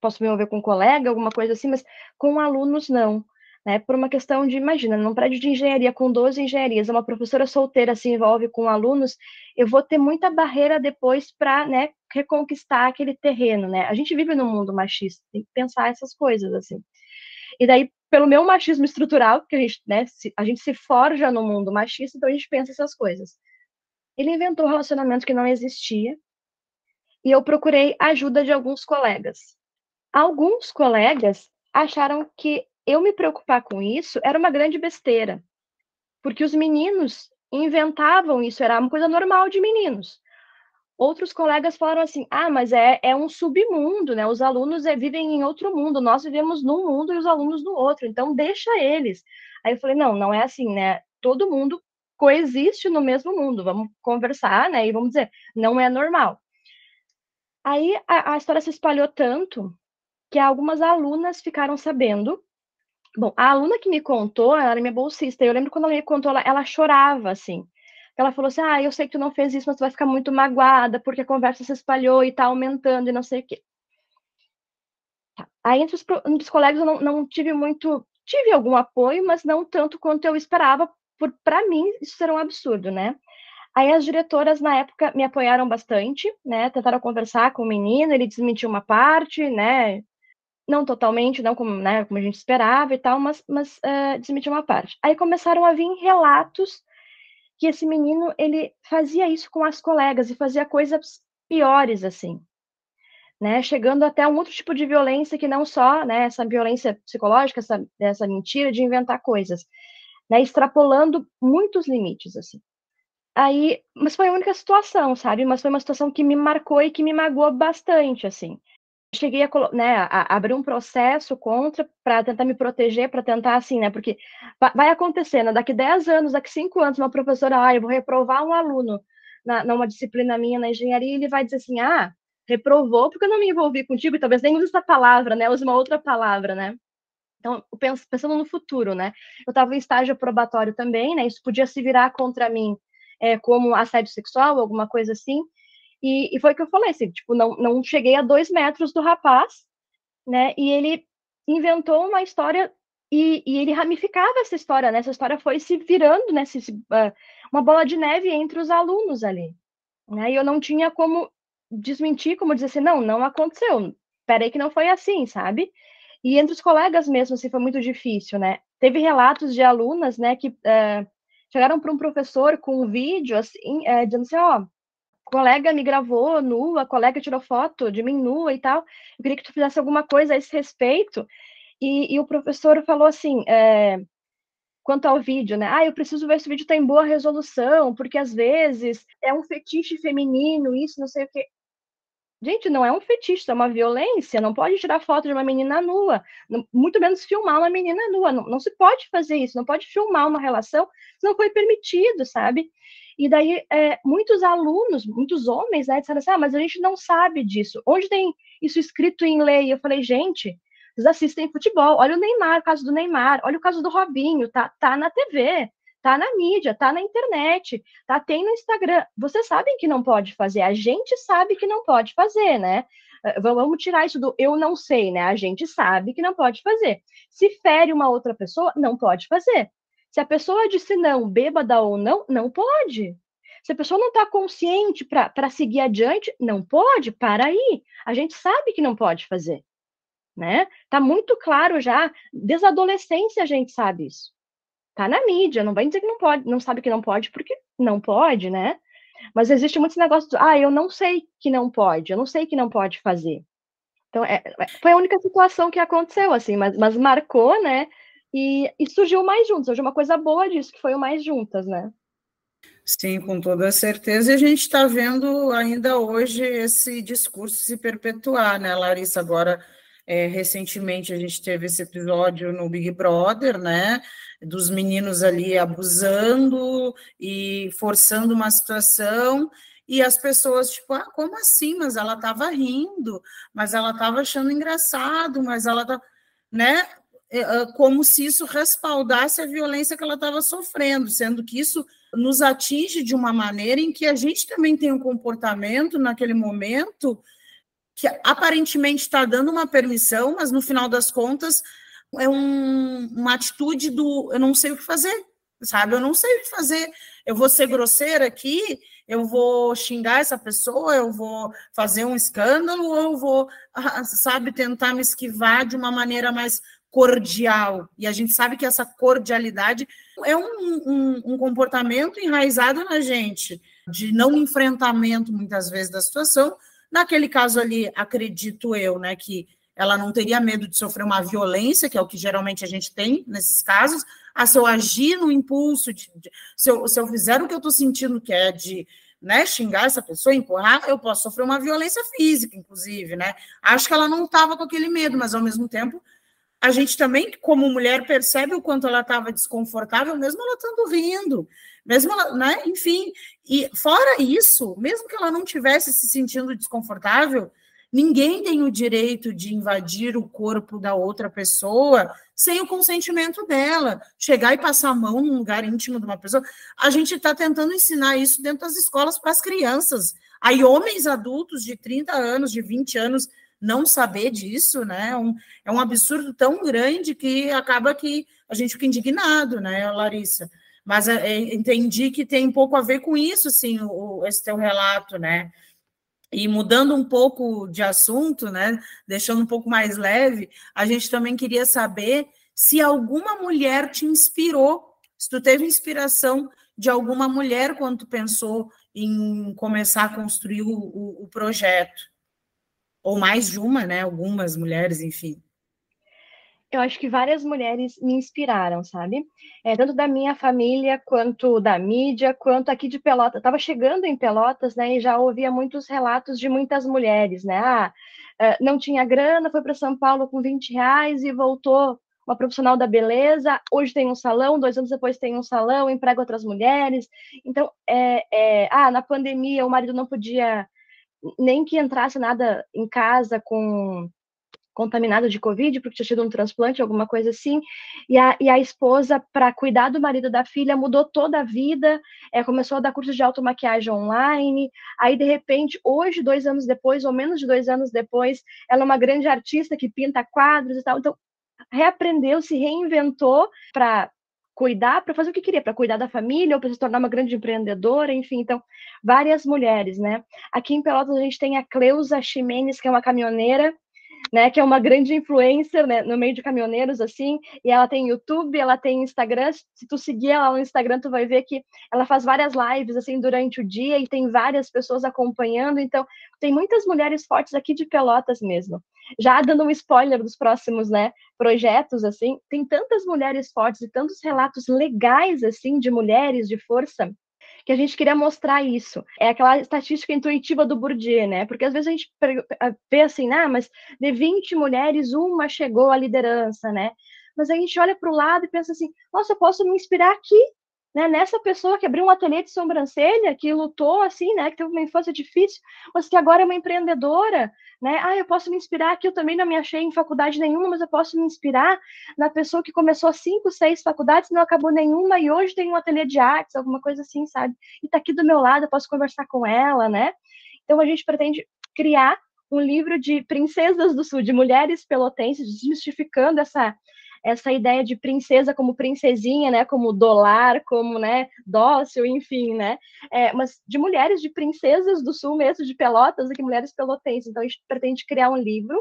Posso me envolver com um colega, alguma coisa assim, mas com alunos não né, por uma questão de, imagina, num prédio de engenharia com 12 engenharias, uma professora solteira se envolve com alunos, eu vou ter muita barreira depois para, né, reconquistar aquele terreno, né? A gente vive num mundo machista, tem que pensar essas coisas, assim. E daí, pelo meu machismo estrutural, que a gente, né, se, a gente se forja no mundo machista, então a gente pensa essas coisas. Ele inventou um relacionamento que não existia, e eu procurei ajuda de alguns colegas. Alguns colegas acharam que eu me preocupar com isso era uma grande besteira, porque os meninos inventavam isso, era uma coisa normal de meninos. Outros colegas falaram assim: ah, mas é, é um submundo, né? Os alunos é, vivem em outro mundo, nós vivemos num mundo e os alunos no outro, então deixa eles. Aí eu falei: não, não é assim, né? Todo mundo coexiste no mesmo mundo, vamos conversar, né? E vamos dizer, não é normal. Aí a, a história se espalhou tanto que algumas alunas ficaram sabendo Bom, a aluna que me contou, ela era minha bolsista, eu lembro quando ela me contou, ela, ela chorava, assim, ela falou assim: Ah, eu sei que tu não fez isso, mas tu vai ficar muito magoada, porque a conversa se espalhou e tá aumentando e não sei o quê. Tá. Aí, entre os, entre os colegas, eu não, não, tive muito. Tive algum apoio, mas não tanto quanto eu esperava. Para mim, isso era um absurdo, né? Aí as diretoras, na época, me apoiaram bastante, né? Tentaram conversar com o menino, ele desmentiu uma parte, né? Não totalmente, não como, né, como a gente esperava e tal, mas, mas uh, desmentiu uma parte. Aí começaram a vir relatos que esse menino ele fazia isso com as colegas e fazia coisas piores assim, né? Chegando até um outro tipo de violência que não só, né, essa violência psicológica, essa, essa mentira de inventar coisas, né? Extrapolando muitos limites assim. Aí, mas foi a única situação, sabe? Mas foi uma situação que me marcou e que me magoou bastante, assim cheguei a, né, a, abrir um processo contra para tentar me proteger, para tentar assim, né? Porque vai acontecer, né, daqui 10 anos, daqui 5 anos, uma professora, ah, eu vou reprovar um aluno na, numa disciplina minha na engenharia, e ele vai dizer assim, ah, reprovou porque eu não me envolvi contigo, e talvez nem use essa palavra, né? Use uma outra palavra, né? Então, pensando no futuro, né? Eu estava em estágio probatório também, né? Isso podia se virar contra mim é, como assédio sexual, alguma coisa assim. E, e foi o que eu falei, assim, tipo, não, não cheguei a dois metros do rapaz, né? E ele inventou uma história e, e, ele ramificava essa história, né? Essa história foi se virando, né? Se, se, uh, uma bola de neve entre os alunos ali. Né? E eu não tinha como desmentir, como dizer assim, não, não aconteceu. Peraí que não foi assim, sabe? E entre os colegas mesmo, assim, foi muito difícil, né? Teve relatos de alunas, né, que uh, chegaram para um professor com um vídeo, assim, uh, dizendo assim, ó, oh, colega me gravou nua, a colega tirou foto de mim nua e tal. Eu queria que tu fizesse alguma coisa a esse respeito. E, e o professor falou assim, é, quanto ao vídeo, né? Ah, eu preciso ver se o vídeo está em boa resolução, porque às vezes é um fetiche feminino, isso, não sei o quê. Gente, não é um fetiche, é uma violência. Não pode tirar foto de uma menina nua, muito menos filmar uma menina nua. Não, não se pode fazer isso, não pode filmar uma relação, não foi permitido, sabe? E daí, é, muitos alunos, muitos homens, né, disseram assim, ah, mas a gente não sabe disso. Onde tem isso escrito em lei? Eu falei, gente, vocês assistem futebol, olha o Neymar, o caso do Neymar, olha o caso do Robinho, tá, tá na TV, tá na mídia, tá na internet, tá, tem no Instagram. Vocês sabem que não pode fazer, a gente sabe que não pode fazer, né? Eh, vamos tirar isso do eu não sei, né? A gente sabe que não pode fazer. Se fere uma outra pessoa, não pode fazer. Se a pessoa disse não, bêbada ou não, não pode. Se a pessoa não está consciente para seguir adiante, não pode, para aí. A gente sabe que não pode fazer. Né? Tá muito claro já, desde a adolescência a gente sabe isso. Tá na mídia, não vai dizer que não pode, não sabe que não pode, porque não pode, né? Mas existe muitos negócios, ah, eu não sei que não pode, eu não sei que não pode fazer. Então, é, é foi a única situação que aconteceu, assim, mas, mas marcou, né? E, e surgiu mais juntos, hoje uma coisa boa disso, que foi o mais juntas, né? Sim, com toda certeza. E a gente está vendo ainda hoje esse discurso se perpetuar, né, Larissa? Agora, é, recentemente, a gente teve esse episódio no Big Brother, né? Dos meninos ali abusando e forçando uma situação. E as pessoas, tipo, ah, como assim? Mas ela estava rindo, mas ela estava achando engraçado, mas ela tá, né? É, é, como se isso respaldasse a violência que ela estava sofrendo, sendo que isso nos atinge de uma maneira em que a gente também tem um comportamento naquele momento que aparentemente está dando uma permissão, mas no final das contas é um, uma atitude do eu não sei o que fazer, sabe? Eu não sei o que fazer. Eu vou ser grosseira aqui, eu vou xingar essa pessoa, eu vou fazer um escândalo, ou eu vou, ah, sabe, tentar me esquivar de uma maneira mais cordial. E a gente sabe que essa cordialidade é um, um, um, comportamento enraizado na gente, de não enfrentamento, muitas vezes, da situação. Naquele caso ali, acredito eu, né, que ela não teria medo de sofrer uma violência, que é o que geralmente a gente tem nesses casos. Ah, se eu agir no impulso, de, de, se, eu, se eu fizer o que eu estou sentindo, que é de né, xingar essa pessoa, empurrar, eu posso sofrer uma violência física, inclusive, né? Acho que ela não estava com aquele medo, mas ao mesmo tempo a gente também, como mulher, percebe o quanto ela estava desconfortável, mesmo ela estando rindo, mesmo ela, né? Enfim, e fora isso, mesmo que ela não tivesse se sentindo desconfortável, ninguém tem o direito de invadir o corpo da outra pessoa sem o consentimento dela. Chegar e passar a mão num lugar íntimo de uma pessoa. A gente está tentando ensinar isso dentro das escolas para as crianças. Aí, homens adultos de 30 anos, de 20 anos, não saber disso, né? É um, é um absurdo tão grande que acaba que a gente fica indignado, né, Larissa? Mas é, entendi que tem um pouco a ver com isso, sim, o, esse teu relato, né? E mudando um pouco de assunto, né, deixando um pouco mais leve, a gente também queria saber se alguma mulher te inspirou, se tu teve inspiração de alguma mulher quando tu pensou em começar a construir o, o, o projeto. Ou mais de uma, né? Algumas mulheres, enfim eu acho que várias mulheres me inspiraram, sabe? É, tanto da minha família, quanto da mídia, quanto aqui de Pelotas. Estava chegando em Pelotas, né, e já ouvia muitos relatos de muitas mulheres, né? Ah, é, não tinha grana, foi para São Paulo com 20 reais e voltou uma profissional da beleza, hoje tem um salão, dois anos depois tem um salão, emprega outras mulheres. Então, é, é, ah, na pandemia o marido não podia nem que entrasse nada em casa com contaminada de Covid, porque tinha tido um transplante, alguma coisa assim, e a, e a esposa, para cuidar do marido da filha, mudou toda a vida, é, começou a dar curso de automaquiagem online, aí, de repente, hoje, dois anos depois, ou menos de dois anos depois, ela é uma grande artista que pinta quadros e tal, então, reaprendeu, se reinventou para cuidar, para fazer o que queria, para cuidar da família ou para se tornar uma grande empreendedora, enfim, então, várias mulheres, né? Aqui em Pelotas a gente tem a Cleusa Ximenes, que é uma caminhoneira, né, que é uma grande influencer né, no meio de caminhoneiros, assim, e ela tem YouTube, ela tem Instagram, se tu seguir ela no Instagram, tu vai ver que ela faz várias lives, assim, durante o dia, e tem várias pessoas acompanhando, então, tem muitas mulheres fortes aqui de Pelotas mesmo. Já dando um spoiler dos próximos, né, projetos, assim, tem tantas mulheres fortes e tantos relatos legais, assim, de mulheres de força, que a gente queria mostrar isso. É aquela estatística intuitiva do Bourdieu, né? Porque às vezes a gente vê assim, ah, mas de 20 mulheres, uma chegou à liderança, né? Mas a gente olha para o lado e pensa assim, nossa, eu posso me inspirar aqui, né, nessa pessoa que abriu um ateliê de sobrancelha, que lutou assim, né, que teve uma infância difícil, mas que agora é uma empreendedora, né? Ah, eu posso me inspirar aqui, eu também não me achei em faculdade nenhuma, mas eu posso me inspirar na pessoa que começou cinco, seis faculdades, não acabou nenhuma e hoje tem um ateliê de artes, alguma coisa assim, sabe? E tá aqui do meu lado, eu posso conversar com ela, né? Então a gente pretende criar um livro de princesas do sul, de mulheres pelotenses, desmistificando essa essa ideia de princesa como princesinha, né, como dolar, como, né, dócil, enfim, né, é, mas de mulheres, de princesas do sul mesmo, de Pelotas, aqui mulheres pelotenses. Então a gente pretende criar um livro,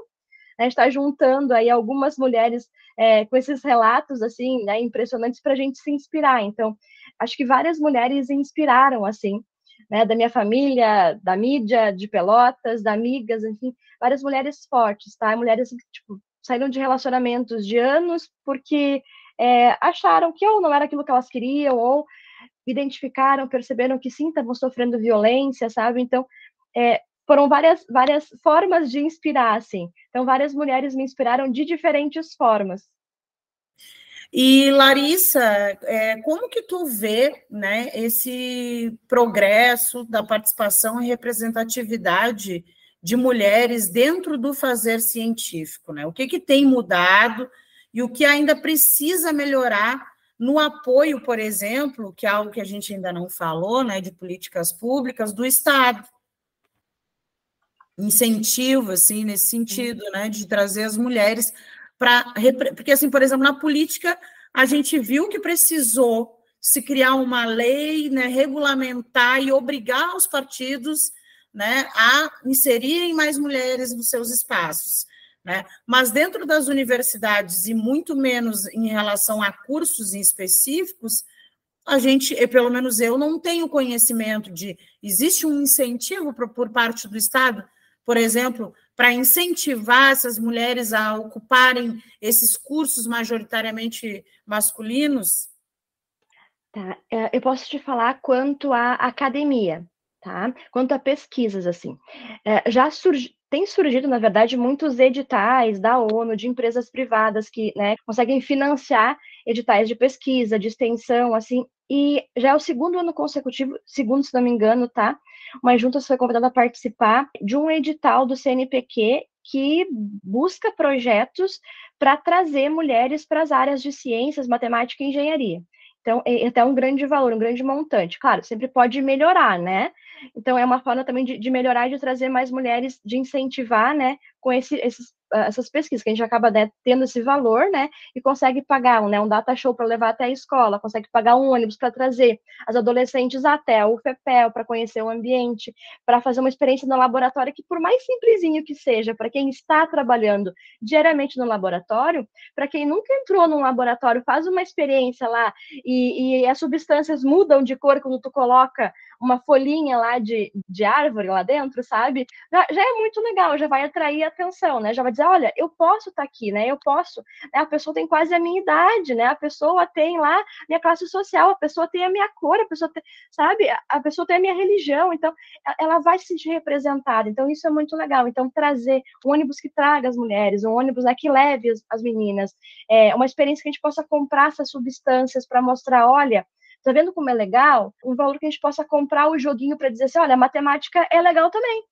né, a gente está juntando aí algumas mulheres é, com esses relatos, assim, né, impressionantes para a gente se inspirar. Então, acho que várias mulheres inspiraram, assim, né, da minha família, da mídia, de Pelotas, da amigas, enfim, várias mulheres fortes, tá? Mulheres que, tipo, saíram de relacionamentos de anos porque é, acharam que ou não era aquilo que elas queriam, ou identificaram, perceberam que sim, estavam sofrendo violência, sabe? Então, é, foram várias, várias formas de inspirar, assim. Então, várias mulheres me inspiraram de diferentes formas. E Larissa, é, como que tu vê né, esse progresso da participação e representatividade de mulheres dentro do fazer científico, né? O que, que tem mudado e o que ainda precisa melhorar no apoio, por exemplo, que é algo que a gente ainda não falou, né, de políticas públicas do Estado. Incentivo, assim, nesse sentido, né, de trazer as mulheres para. Porque, assim, por exemplo, na política, a gente viu que precisou se criar uma lei, né, regulamentar e obrigar os partidos né, a inserirem mais mulheres nos seus espaços. Né? Mas dentro das universidades, e muito menos em relação a cursos específicos, a gente, pelo menos eu, não tenho conhecimento de. Existe um incentivo por, parte do Estado, por exemplo, para incentivar essas mulheres a ocuparem esses cursos majoritariamente masculinos? Tá, é, eu posso te falar quanto à academia tá? Quanto a pesquisas, assim, é, já tem surgido, na verdade, muitos editais da ONU, de empresas privadas que né, conseguem financiar editais de pesquisa, de extensão, assim, e já é o segundo ano consecutivo, segundo, se não me engano, tá? Uma junta foi convidada a participar de um edital do CNPq que busca projetos para trazer mulheres para as áreas de ciências, matemática e engenharia. Então, é até um grande valor, um grande montante. Claro, sempre pode melhorar, né? Então, é uma forma também de, de melhorar e de trazer mais mulheres, de incentivar, né, com esse, esses essas pesquisas, que a gente acaba né, tendo esse valor, né, e consegue pagar né, um data show para levar até a escola, consegue pagar um ônibus para trazer as adolescentes até o FEPEL, para conhecer o ambiente, para fazer uma experiência no laboratório, que por mais simplesinho que seja, para quem está trabalhando diariamente no laboratório, para quem nunca entrou num laboratório, faz uma experiência lá, e, e as substâncias mudam de cor quando tu coloca uma folhinha lá de, de árvore lá dentro, sabe? Já, já é muito legal, já vai atrair atenção, né? Já vai dizer, olha, eu posso estar tá aqui, né? Eu posso. Né? A pessoa tem quase a minha idade, né? A pessoa tem lá minha classe social, a pessoa tem a minha cor, a pessoa tem, sabe? A pessoa tem a minha religião, então ela vai se sentir representada. Então isso é muito legal. Então trazer um ônibus que traga as mulheres, um ônibus né, que leve as, as meninas, é, uma experiência que a gente possa comprar essas substâncias para mostrar, olha, tá vendo como é legal? Um valor que a gente possa comprar o joguinho para dizer assim, olha, matemática é legal também.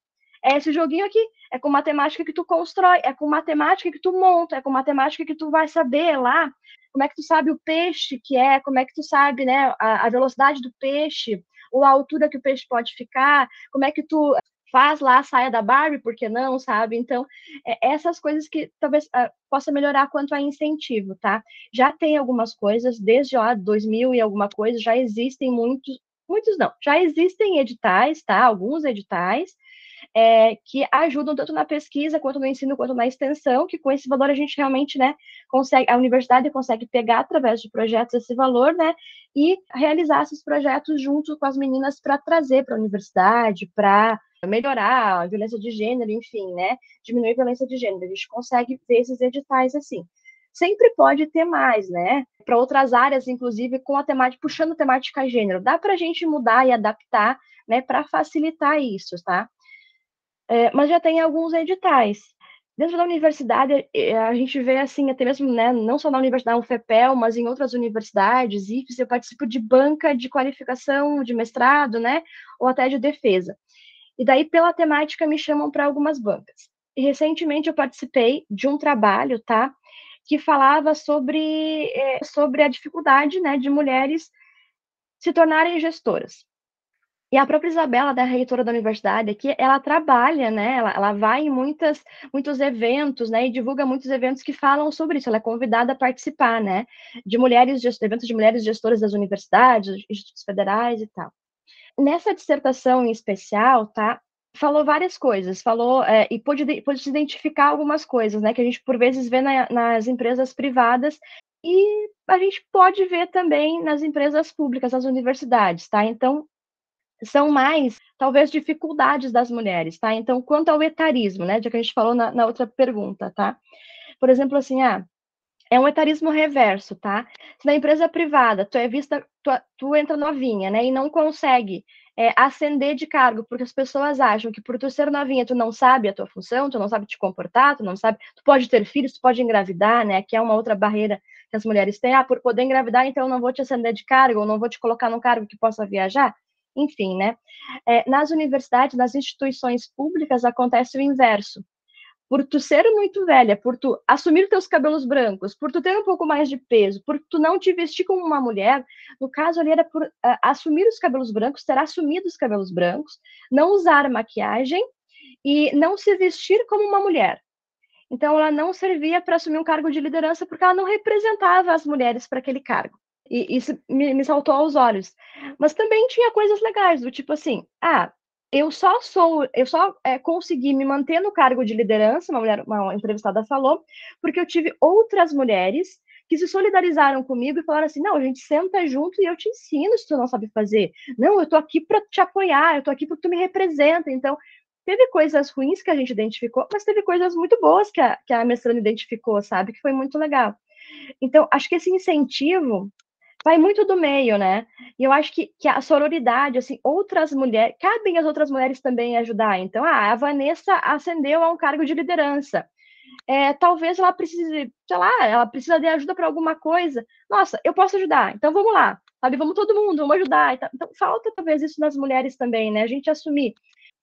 É esse joguinho aqui, é com matemática que tu constrói, é com matemática que tu monta, é com matemática que tu vai saber lá como é que tu sabe o peixe que é, como é que tu sabe, né, a, a velocidade do peixe, ou a altura que o peixe pode ficar, como é que tu faz lá a saia da Barbie, por que não, sabe? Então, é, essas coisas que talvez uh, possa melhorar quanto a incentivo, tá? Já tem algumas coisas, desde lá 2000 e alguma coisa, já existem muitos, muitos não, já existem editais, tá? Alguns editais, é, que ajudam tanto na pesquisa, quanto no ensino, quanto na extensão, que com esse valor a gente realmente, né, consegue, a universidade consegue pegar através de projetos esse valor, né, e realizar esses projetos junto com as meninas para trazer para a universidade, para melhorar a violência de gênero, enfim, né, diminuir a violência de gênero. A gente consegue ver esses editais assim sempre pode ter mais, né? Para outras áreas, inclusive, com a temática, puxando a temática gênero. Dá para a gente mudar e adaptar, né, para facilitar isso, tá? é, mas já tem alguns editais. Dentro da universidade, é, a gente vê assim, até mesmo, né, não só na universidade UFPEL, mas em outras universidades, IFES, eu participo de banca de qualificação de mestrado, né, ou até de defesa. E daí, pela temática, me chamam para algumas bancas. E recentemente eu participei de um trabalho, tá, que falava sobre, é, sobre a dificuldade, né, de mulheres se tornarem gestoras. E a própria Isabela, da reitora da universidade aqui, ela trabalha, né? Ela, ela vai em muitas, muitos eventos, né? E divulga muitos eventos que falam sobre isso. Ela é convidada a participar, né? De mulheres, eventos de mulheres gestoras das universidades, institutos federais e tal. Nessa dissertação em especial, tá? Falou várias coisas, falou é, e pôde, pôde identificar algumas coisas, né? Que a gente por vezes vê na, nas empresas privadas e a gente pode ver também nas empresas públicas, nas universidades, tá? Então, são mais, talvez, dificuldades das mulheres, tá? Então, quanto ao etarismo, né, já que a gente falou na, na outra pergunta, tá? Por exemplo, assim, ah, é um etarismo reverso, tá? Se na empresa privada tu é vista, tu, tu entra novinha, né, e não consegue é, ascender de cargo, porque as pessoas acham que por tu ser novinha, tu não sabe a tua função, tu não sabe te comportar, tu não sabe, tu pode ter filhos, tu pode engravidar, né, que é uma outra barreira que as mulheres têm, ah, por poder engravidar, então eu não vou te ascender de cargo, ou não vou te colocar num cargo que possa viajar, enfim, né? É, nas universidades, nas instituições públicas, acontece o inverso. Por tu ser muito velha, por tu assumir teus cabelos brancos, por tu ter um pouco mais de peso, por tu não te vestir como uma mulher, no caso ali era por uh, assumir os cabelos brancos, ter assumido os cabelos brancos, não usar maquiagem e não se vestir como uma mulher. Então, ela não servia para assumir um cargo de liderança porque ela não representava as mulheres para aquele cargo. E isso me, me saltou aos olhos. Mas também tinha coisas legais, do tipo assim, ah, eu só sou, eu só é, consegui me manter no cargo de liderança, uma mulher, uma entrevistada falou, porque eu tive outras mulheres que se solidarizaram comigo e falaram assim: não, a gente senta junto e eu te ensino se tu não sabe fazer. Não, eu tô aqui para te apoiar, eu tô aqui porque tu me representa. Então, teve coisas ruins que a gente identificou, mas teve coisas muito boas que a, que a mestranda identificou, sabe? Que foi muito legal. Então, acho que esse incentivo vai muito do meio, né? E eu acho que, que a sororidade, assim, outras mulheres, cabem as outras mulheres também ajudar. Então, ah, a Vanessa ascendeu a um cargo de liderança. É, talvez ela precise, sei lá, ela precisa de ajuda para alguma coisa. Nossa, eu posso ajudar, então vamos lá, sabe? Vamos todo mundo, vamos ajudar. Então, falta talvez isso nas mulheres também, né? A gente assumir.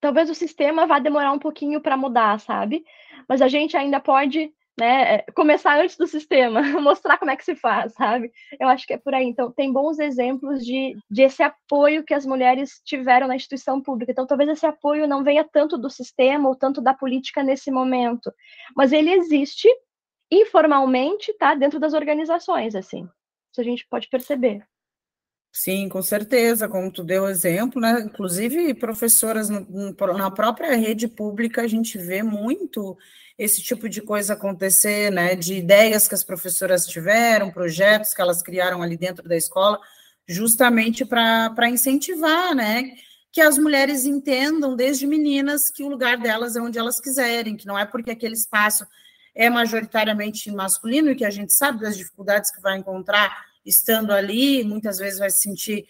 Talvez o sistema vá demorar um pouquinho para mudar, sabe? mas a gente ainda pode né, é, começar antes do sistema, [laughs] mostrar como é que se faz, sabe? Eu acho que é por aí. Então, tem bons exemplos de, de esse apoio que as mulheres tiveram na instituição pública. Então, talvez esse apoio não venha tanto do sistema ou tanto da política nesse momento, mas ele existe informalmente, tá, dentro das organizações, assim. Isso a gente pode perceber. Sim, com certeza, como tu deu exemplo, né? Inclusive, professoras no, na própria rede pública, a gente vê muito esse tipo de coisa acontecer, né? De ideias que as professoras tiveram, projetos que elas criaram ali dentro da escola, justamente para incentivar, né? Que as mulheres entendam, desde meninas, que o lugar delas é onde elas quiserem, que não é porque aquele espaço é majoritariamente masculino, e que a gente sabe das dificuldades que vai encontrar estando ali, muitas vezes vai se sentir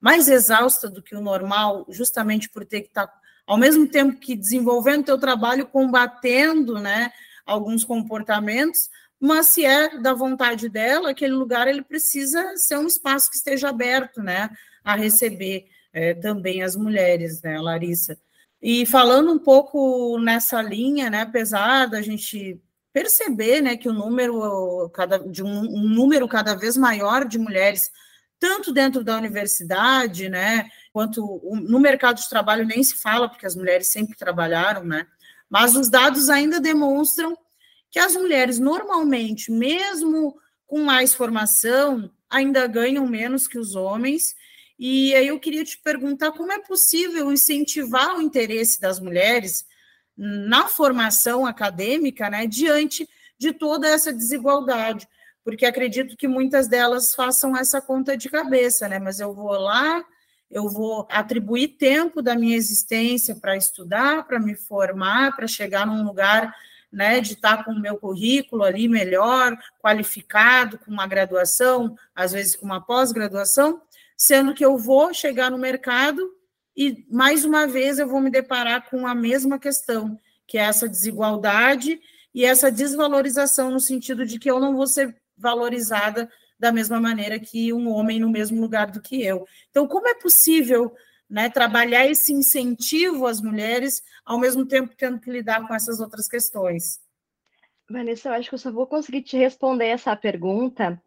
mais exausta do que o normal, justamente por ter que estar, tá, ao mesmo tempo que desenvolvendo teu trabalho, combatendo, né, alguns comportamentos, mas se é da vontade dela, aquele lugar ele precisa ser um espaço que esteja aberto, né, a receber é, também as mulheres, né, Larissa. E falando um pouco nessa linha, né, apesar da gente perceber né, que o número cada, de um, um, número cada vez maior de mulheres, tanto dentro da universidade, né, quanto no mercado de trabalho nem se fala, porque as mulheres sempre trabalharam, né? Mas os dados ainda demonstram que as mulheres normalmente, mesmo com mais formação, ainda ganham menos que os homens. E aí eu queria te perguntar como é possível incentivar o interesse das mulheres na formação acadêmica, né, diante de toda essa desigualdade, porque acredito que muitas delas façam essa conta de cabeça, né, mas eu vou lá, eu vou atribuir tempo da minha existência para estudar, para me formar, para chegar num lugar né, de estar com o meu currículo ali melhor, qualificado, com uma graduação, às vezes com uma pós-graduação, sendo que eu vou chegar no mercado e mais uma vez eu vou me deparar com a mesma questão, que é essa desigualdade e essa desvalorização no sentido de que eu não vou ser valorizada da mesma maneira que um homem no mesmo lugar do que eu. Então, como é possível né, trabalhar esse incentivo às mulheres, ao mesmo tempo tendo que lidar com essas outras questões? Vanessa, eu acho que eu só vou conseguir te responder essa pergunta,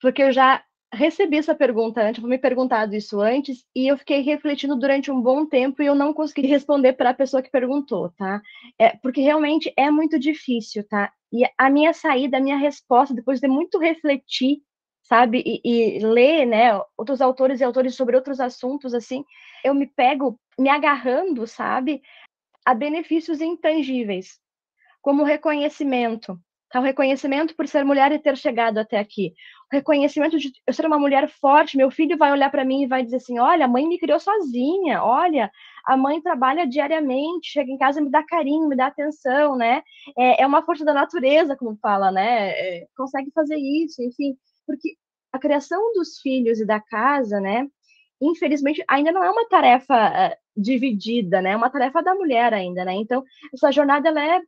porque eu já recebi essa pergunta antes, eu me perguntado isso antes, e eu fiquei refletindo durante um bom tempo e eu não consegui responder para a pessoa que perguntou, tá? É, porque realmente é muito difícil, tá? E a minha saída, a minha resposta, depois de muito refletir, sabe, e, e ler, né, outros autores e autores sobre outros assuntos, assim, eu me pego me agarrando, sabe, a benefícios intangíveis, como reconhecimento, Tá? O reconhecimento por ser mulher e ter chegado até aqui. O reconhecimento de eu ser uma mulher forte. Meu filho vai olhar para mim e vai dizer assim: olha, a mãe me criou sozinha. Olha, a mãe trabalha diariamente, chega em casa me dá carinho, me dá atenção, né? É, é uma força da natureza, como fala, né? É, consegue fazer isso, enfim. Porque a criação dos filhos e da casa, né? Infelizmente, ainda não é uma tarefa uh, dividida, né? É uma tarefa da mulher ainda, né? Então, essa jornada ela é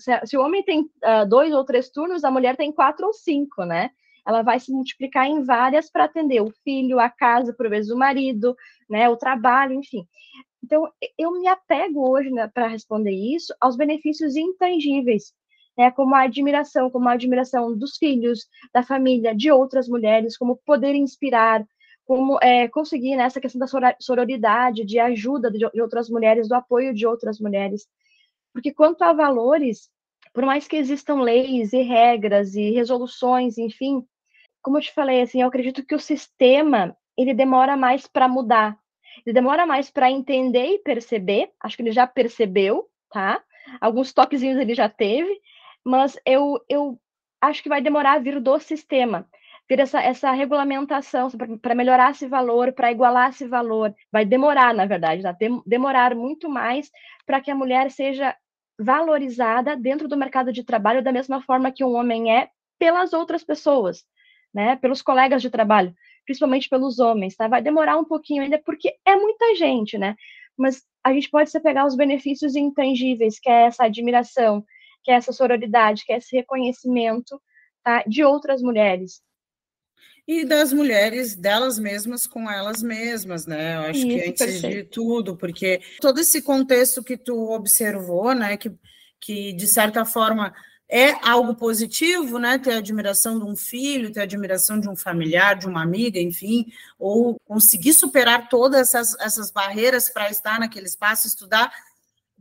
se, se o homem tem uh, dois ou três turnos, a mulher tem quatro ou cinco, né? Ela vai se multiplicar em várias para atender o filho, a casa, por vezes o marido, né? O trabalho, enfim. Então, eu me apego hoje, né, para responder isso, aos benefícios intangíveis, né, como a admiração, como a admiração dos filhos, da família, de outras mulheres, como poder inspirar, como é, conseguir né, questão da sororidade, de ajuda de outras mulheres, do apoio de outras mulheres. Porque quanto a valores, por mais que existam leis e regras e resoluções, enfim, como eu te falei, assim, eu acredito que o sistema ele demora mais para mudar. Ele demora mais para entender e perceber. Acho que ele já percebeu, tá? Alguns toquezinhos ele já teve, mas eu, eu acho que vai demorar a vir do sistema ter essa, essa regulamentação para melhorar esse valor, para igualar esse valor. Vai demorar, na verdade, tá? demorar muito mais para que a mulher seja valorizada dentro do mercado de trabalho da mesma forma que um homem é pelas outras pessoas, né? Pelos colegas de trabalho, principalmente pelos homens, tá? Vai demorar um pouquinho ainda porque é muita gente, né? Mas a gente pode se pegar os benefícios intangíveis, que é essa admiração, que é essa sororidade, que é esse reconhecimento, tá? De outras mulheres e das mulheres delas mesmas com elas mesmas, né? Eu acho Isso, que antes perfeito. de tudo, porque todo esse contexto que tu observou, né, que, que de certa forma é algo positivo, né? Ter admiração de um filho, ter admiração de um familiar, de uma amiga, enfim, ou conseguir superar todas essas, essas barreiras para estar naquele espaço, estudar,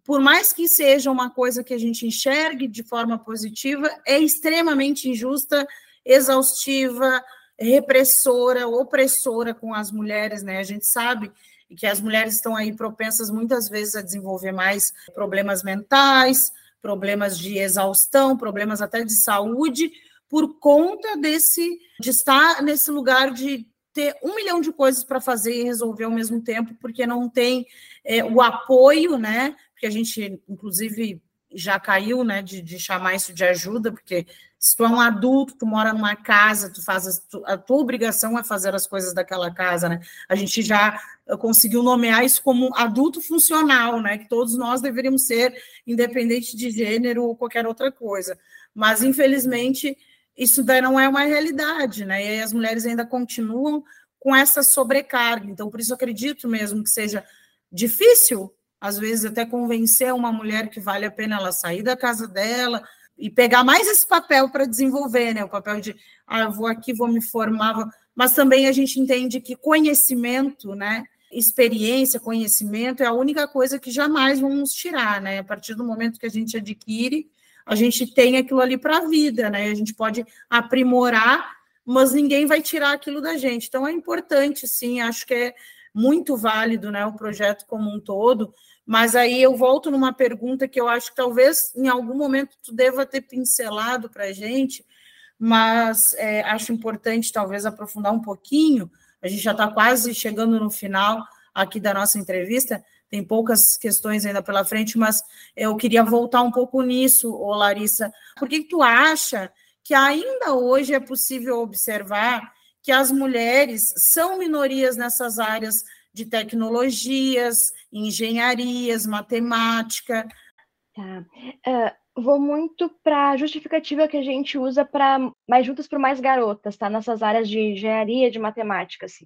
por mais que seja uma coisa que a gente enxergue de forma positiva, é extremamente injusta, exaustiva, repressora, opressora com as mulheres, né? A gente sabe que as mulheres estão aí propensas muitas vezes a desenvolver mais problemas mentais, problemas de exaustão, problemas até de saúde, por conta desse de estar nesse lugar de ter um milhão de coisas para fazer e resolver ao mesmo tempo, porque não tem é, o apoio, né? Porque a gente, inclusive, já caiu, né, de, de, chamar isso de ajuda, porque se tu é um adulto, tu mora numa casa, tu faz a, tu, a tua obrigação é fazer as coisas daquela casa, né? A gente já conseguiu nomear isso como adulto funcional, né? Que todos nós deveríamos ser, independente de gênero ou qualquer outra coisa. Mas infelizmente isso daí não é uma realidade, né? E as mulheres ainda continuam com essa sobrecarga. Então, por isso acredito mesmo que seja difícil às vezes até convencer uma mulher que vale a pena ela sair da casa dela e pegar mais esse papel para desenvolver, né? O papel de, ah, eu vou aqui, vou me formar, mas também a gente entende que conhecimento, né? Experiência, conhecimento é a única coisa que jamais vamos tirar, né? A partir do momento que a gente adquire, a gente tem aquilo ali para a vida, né? A gente pode aprimorar, mas ninguém vai tirar aquilo da gente. Então é importante, sim, acho que é muito válido, né? O projeto como um todo mas aí eu volto numa pergunta que eu acho que talvez em algum momento tu deva ter pincelado para a gente, mas é, acho importante talvez aprofundar um pouquinho. A gente já está quase chegando no final aqui da nossa entrevista, tem poucas questões ainda pela frente, mas eu queria voltar um pouco nisso, ô Larissa. Por que, que tu acha que ainda hoje é possível observar que as mulheres são minorias nessas áreas de tecnologias, engenharias, matemática. Tá. Uh, vou muito para a justificativa que a gente usa para mais juntas para mais garotas, tá? Nessas áreas de engenharia, de matemática, assim.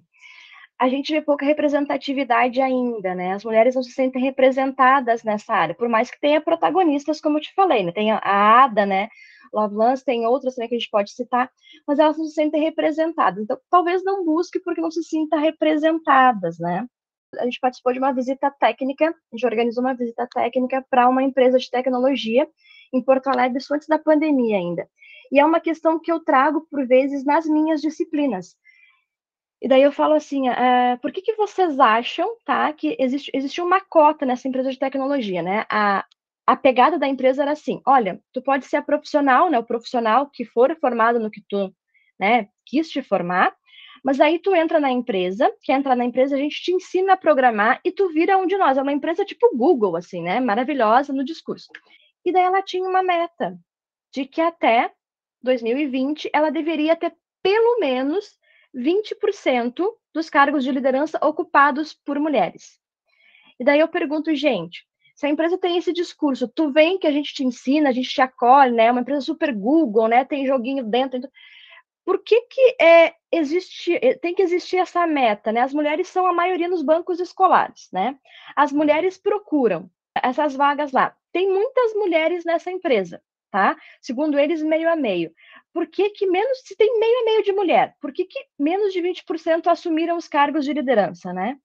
A gente vê pouca representatividade ainda, né? As mulheres não se sentem representadas nessa área, por mais que tenha protagonistas, como eu te falei, né? Tem a Ada, né? Lovelace, tem outras também que a gente pode citar, mas elas não se sentem representadas. Então, talvez não busque porque não se sinta representadas, né? A gente participou de uma visita técnica, a gente organizou uma visita técnica para uma empresa de tecnologia em Porto Alegre, isso antes da pandemia ainda. E é uma questão que eu trago, por vezes, nas minhas disciplinas. E daí eu falo assim, uh, por que, que vocês acham, tá, que existe, existe uma cota nessa empresa de tecnologia, né? A, a pegada da empresa era assim: olha, tu pode ser a profissional, né? O profissional que for formado no que tu né, quis te formar, mas aí tu entra na empresa, quer entrar na empresa, a gente te ensina a programar e tu vira um de nós. É uma empresa tipo Google, assim, né? Maravilhosa no discurso. E daí ela tinha uma meta de que até 2020 ela deveria ter pelo menos 20% dos cargos de liderança ocupados por mulheres. E daí eu pergunto, gente, se a empresa tem esse discurso, tu vem que a gente te ensina, a gente te acolhe, né? Uma empresa super Google, né? Tem joguinho dentro. Então... Por que que é, existe, é, tem que existir essa meta, né? As mulheres são a maioria nos bancos escolares, né? As mulheres procuram essas vagas lá. Tem muitas mulheres nessa empresa, tá? Segundo eles, meio a meio. Por que, que menos, se tem meio a meio de mulher, por que, que menos de 20% assumiram os cargos de liderança, né?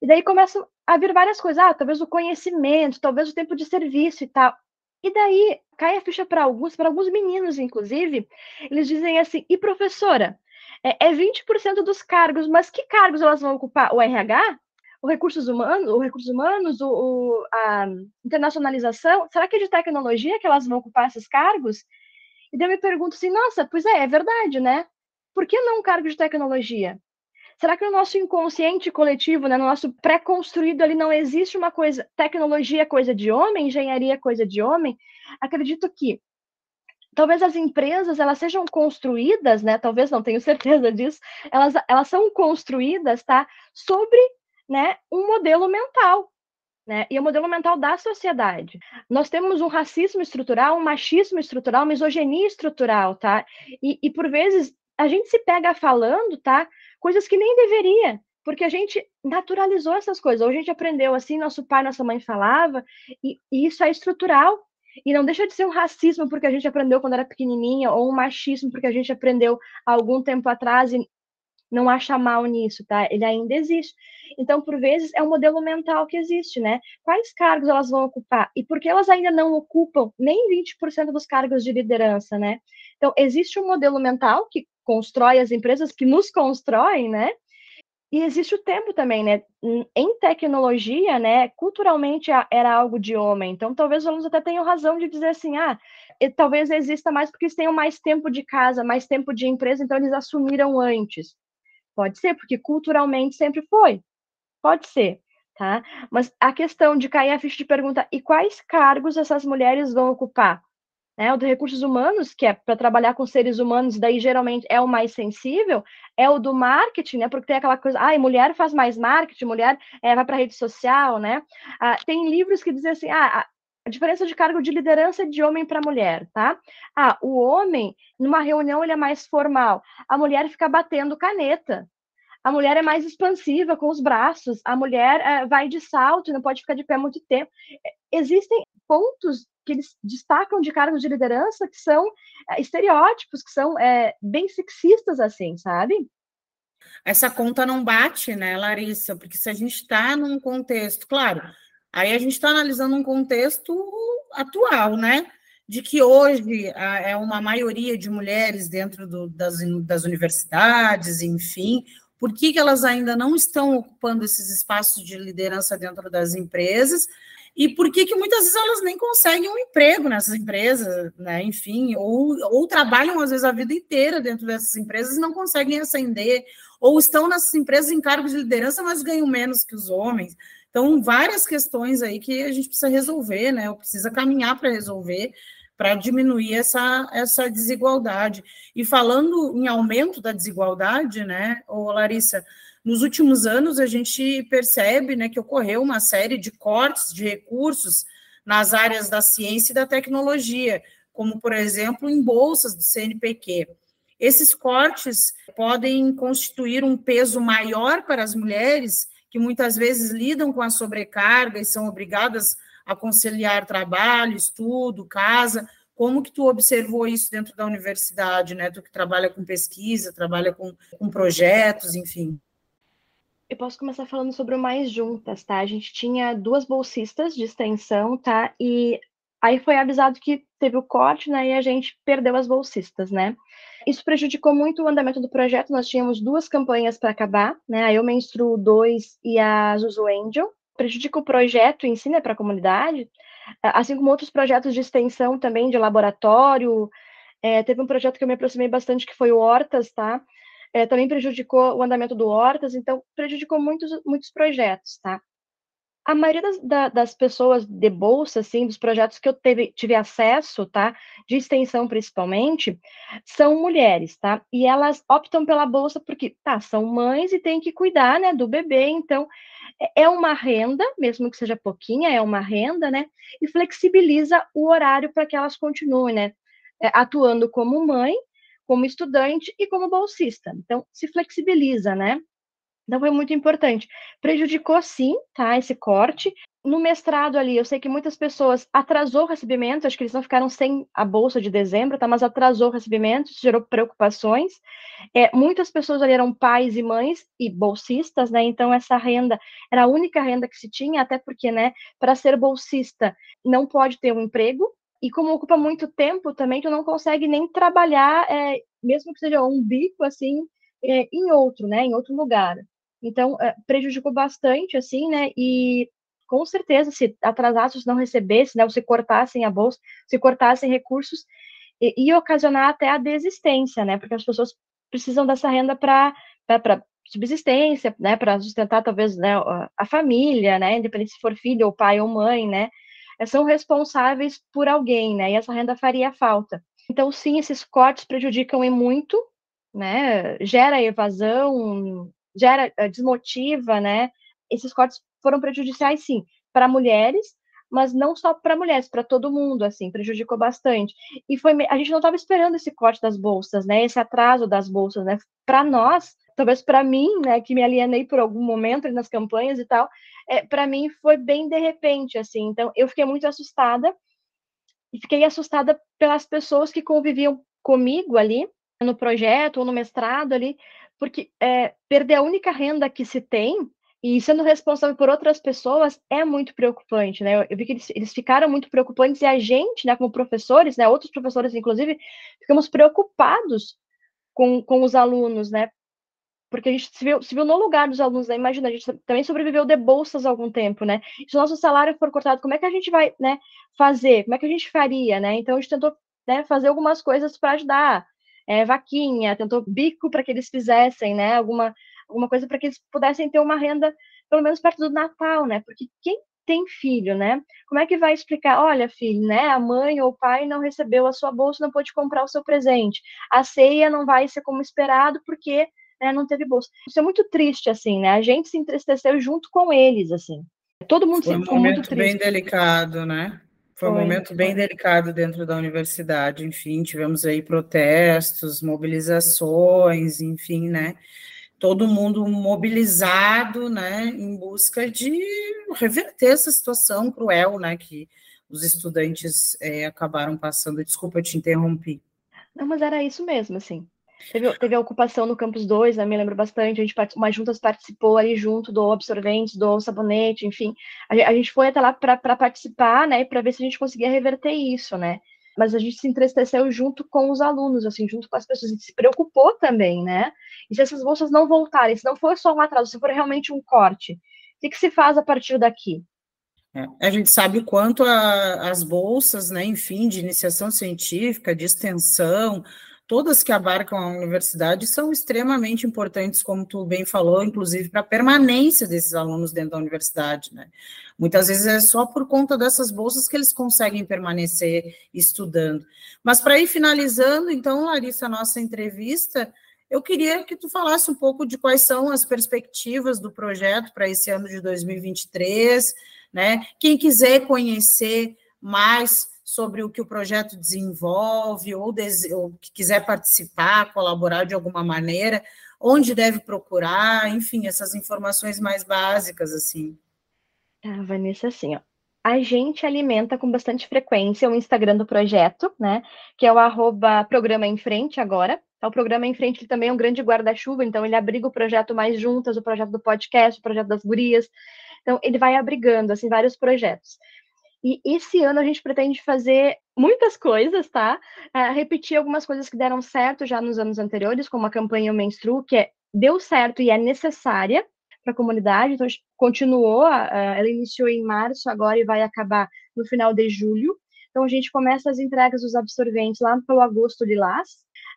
E daí começam a vir várias coisas, ah, talvez o conhecimento, talvez o tempo de serviço e tal. E daí cai a ficha para alguns, para alguns meninos, inclusive, eles dizem assim: e professora, é, é 20% dos cargos, mas que cargos elas vão ocupar? O RH? O recursos humanos, o recursos humanos, o, o, a internacionalização? Será que é de tecnologia que elas vão ocupar esses cargos? E daí eu me pergunto assim, nossa, pois é, é verdade, né? Por que não um cargo de tecnologia? Será que no nosso inconsciente coletivo, né, no nosso pré-construído ali, não existe uma coisa, tecnologia é coisa de homem, engenharia é coisa de homem? Acredito que talvez as empresas elas sejam construídas, né? Talvez não tenho [laughs] certeza disso. Elas, elas são construídas, tá? Sobre, né? Um modelo mental, né? E o modelo mental da sociedade. Nós temos um racismo estrutural, um machismo estrutural, misoginia estrutural, tá? E, e por vezes a gente se pega falando, tá? Coisas que nem deveria, porque a gente naturalizou essas coisas. Ou a gente aprendeu assim, nosso pai, nossa mãe falava, e, e isso é estrutural. E não deixa de ser um racismo porque a gente aprendeu quando era pequenininha, ou um machismo porque a gente aprendeu há algum tempo atrás e não acha mal nisso, tá? Ele ainda existe. Então, por vezes, é um modelo mental que existe, né? Quais cargos elas vão ocupar? E por que elas ainda não ocupam nem 20% dos cargos de liderança, né? Então, existe um modelo mental que constrói as empresas, que nos constroem, né? E existe o tempo também, né? Em tecnologia, né? Culturalmente era algo de homem. Então, talvez os alunos até tenham razão de dizer assim, ah, talvez exista mais porque eles tenham mais tempo de casa, mais tempo de empresa, então eles assumiram antes. Pode ser, porque culturalmente sempre foi. Pode ser, tá? Mas a questão de cair a ficha de pergunta, e quais cargos essas mulheres vão ocupar? Né, o de recursos humanos, que é para trabalhar com seres humanos, daí geralmente é o mais sensível, é o do marketing, né, porque tem aquela coisa, ai, mulher faz mais marketing, mulher é, vai para rede social, né, ah, tem livros que dizem assim, ah, a diferença de cargo de liderança de homem para mulher, tá? Ah, o homem, numa reunião, ele é mais formal, a mulher fica batendo caneta, a mulher é mais expansiva com os braços, a mulher é, vai de salto, não pode ficar de pé muito tempo. Existem pontos que eles destacam de cargos de liderança que são é, estereótipos, que são é, bem sexistas, assim, sabe? Essa conta não bate, né, Larissa? Porque se a gente está num contexto, claro, aí a gente está analisando um contexto atual, né? De que hoje é uma maioria de mulheres dentro do, das, das universidades, enfim, por que, que elas ainda não estão ocupando esses espaços de liderança dentro das empresas? E por que, que muitas vezes elas nem conseguem um emprego nessas empresas, né? Enfim, ou, ou trabalham às vezes a vida inteira dentro dessas empresas e não conseguem ascender, ou estão nessas empresas em cargos de liderança, mas ganham menos que os homens. Então, várias questões aí que a gente precisa resolver, né? Ou precisa caminhar para resolver, para diminuir essa, essa desigualdade. E falando em aumento da desigualdade, né, ô Larissa, nos últimos anos, a gente percebe né, que ocorreu uma série de cortes de recursos nas áreas da ciência e da tecnologia, como, por exemplo, em bolsas do CNPq. Esses cortes podem constituir um peso maior para as mulheres, que muitas vezes lidam com a sobrecarga e são obrigadas a conciliar trabalho, estudo, casa. Como que tu observou isso dentro da universidade, né? Tu que trabalha com pesquisa, trabalha com, com projetos, enfim. Eu posso começar falando sobre o Mais Juntas, tá? A gente tinha duas bolsistas de extensão, tá? E aí foi avisado que teve o corte, né? E a gente perdeu as bolsistas, né? Isso prejudicou muito o andamento do projeto. Nós tínhamos duas campanhas para acabar, né? A Eu Menstruo 2 e a Zuzu Angel. Prejudica o projeto em si, né, para a comunidade, assim como outros projetos de extensão também, de laboratório. É, teve um projeto que eu me aproximei bastante, que foi o Hortas, tá? É, também prejudicou o andamento do Hortas, então prejudicou muitos, muitos projetos, tá? A maioria das, da, das pessoas de bolsa, assim, dos projetos que eu teve, tive acesso, tá, de extensão principalmente, são mulheres, tá? E elas optam pela bolsa porque, tá, são mães e têm que cuidar, né, do bebê, então é, é uma renda, mesmo que seja pouquinha, é uma renda, né? E flexibiliza o horário para que elas continuem, né? É, atuando como mãe como estudante e como bolsista. Então, se flexibiliza, né? Então, foi muito importante. Prejudicou, sim, tá, esse corte. No mestrado ali, eu sei que muitas pessoas atrasou o recebimento, acho que eles não ficaram sem a bolsa de dezembro, tá, mas atrasou o recebimento, isso gerou preocupações. É, muitas pessoas ali eram pais e mães e bolsistas, né, então essa renda era a única renda que se tinha, até porque, né, para ser bolsista não pode ter um emprego, e como ocupa muito tempo também, tu não consegue nem trabalhar, é, mesmo que seja um bico, assim, é, em outro, né, em outro lugar. Então, é, prejudicou bastante, assim, né, e com certeza, se atrasasse, se não recebesse, né, ou se cortassem a bolsa, se cortassem recursos, ia ocasionar até a desistência, né, porque as pessoas precisam dessa renda para subsistência, né, para sustentar talvez né, a família, né, independente se for filho ou pai ou mãe, né, são responsáveis por alguém, né? E essa renda faria falta. Então, sim, esses cortes prejudicam e muito, né? Gera evasão, gera eh, desmotiva, né? Esses cortes foram prejudiciais, sim, para mulheres, mas não só para mulheres, para todo mundo, assim, prejudicou bastante. E foi, a gente não estava esperando esse corte das bolsas, né? Esse atraso das bolsas, né? Para nós, talvez para mim, né, que me alienei por algum momento nas campanhas e tal, é, para mim foi bem de repente, assim. Então, eu fiquei muito assustada. e fiquei assustada pelas pessoas que conviviam comigo ali no projeto ou no mestrado ali, porque é, perder a única renda que se tem e sendo responsável por outras pessoas é muito preocupante, né? Eu, vi que eles, eles, ficaram muito preocupantes e a gente, né, como professores, né, outros professores inclusive, ficamos preocupados com, com os alunos, né? Porque a gente se viu, se viu no lugar dos alunos, né? Imagina, a gente também sobreviveu de bolsas há algum tempo, né? Se o nosso salário for cortado, como é que a gente vai, né, fazer? Como é que a gente faria, né? Então a gente tentou, né, fazer algumas coisas para ajudar, é, vaquinha, tentou bico para que eles fizessem, né, alguma alguma coisa para que eles pudessem ter uma renda, pelo menos perto do Natal, né? Porque quem tem filho, né? Como é que vai explicar? Olha, filho, né? A mãe ou o pai não recebeu a sua bolsa, não pôde comprar o seu presente. A ceia não vai ser como esperado porque né, não teve bolsa. Isso é muito triste, assim, né? A gente se entristeceu junto com eles, assim. Todo mundo Foi um ficou momento muito triste. bem delicado, né? Foi, um momento bem delicado dentro da universidade. Enfim, tivemos aí protestos, mobilizações, enfim, né? todo mundo mobilizado, né, em busca de reverter essa situação cruel, né, que os estudantes é, acabaram passando. Desculpa, eu te interrompi. Não, mas era isso mesmo, assim. Teve, teve a ocupação no Campus 2, né, me lembro bastante, a gente, uma juntas participou ali junto, do absorvente, do sabonete, enfim. A, a gente foi até lá para participar, né, para ver se a gente conseguia reverter isso, né mas a gente se entristeceu junto com os alunos, assim, junto com as pessoas, a gente se preocupou também, né? E se essas bolsas não voltarem, se não for só um atraso, se for realmente um corte, o que, que se faz a partir daqui? É, a gente sabe o quanto a, as bolsas, né, enfim, de iniciação científica, de extensão, todas que abarcam a universidade são extremamente importantes, como tu bem falou, inclusive para a permanência desses alunos dentro da universidade, né? Muitas vezes é só por conta dessas bolsas que eles conseguem permanecer estudando. Mas para ir finalizando, então, Larissa, a nossa entrevista, eu queria que tu falasse um pouco de quais são as perspectivas do projeto para esse ano de 2023, né? Quem quiser conhecer mais sobre o que o projeto desenvolve, ou, ou que quiser participar, colaborar de alguma maneira, onde deve procurar, enfim, essas informações mais básicas, assim. Tá, Vanessa, assim, ó. A gente alimenta com bastante frequência o Instagram do projeto, né? Que é o arroba programa em frente agora. Então, o programa em frente também é um grande guarda-chuva, então ele abriga o projeto Mais Juntas, o projeto do podcast, o projeto das gurias. Então, ele vai abrigando, assim, vários projetos. E esse ano a gente pretende fazer muitas coisas, tá? Uh, repetir algumas coisas que deram certo já nos anos anteriores, como a campanha Menstru, que é, deu certo e é necessária para a comunidade. Então, a gente continuou, ela iniciou em março agora e vai acabar no final de julho. Então, a gente começa as entregas dos absorventes lá pelo agosto de lá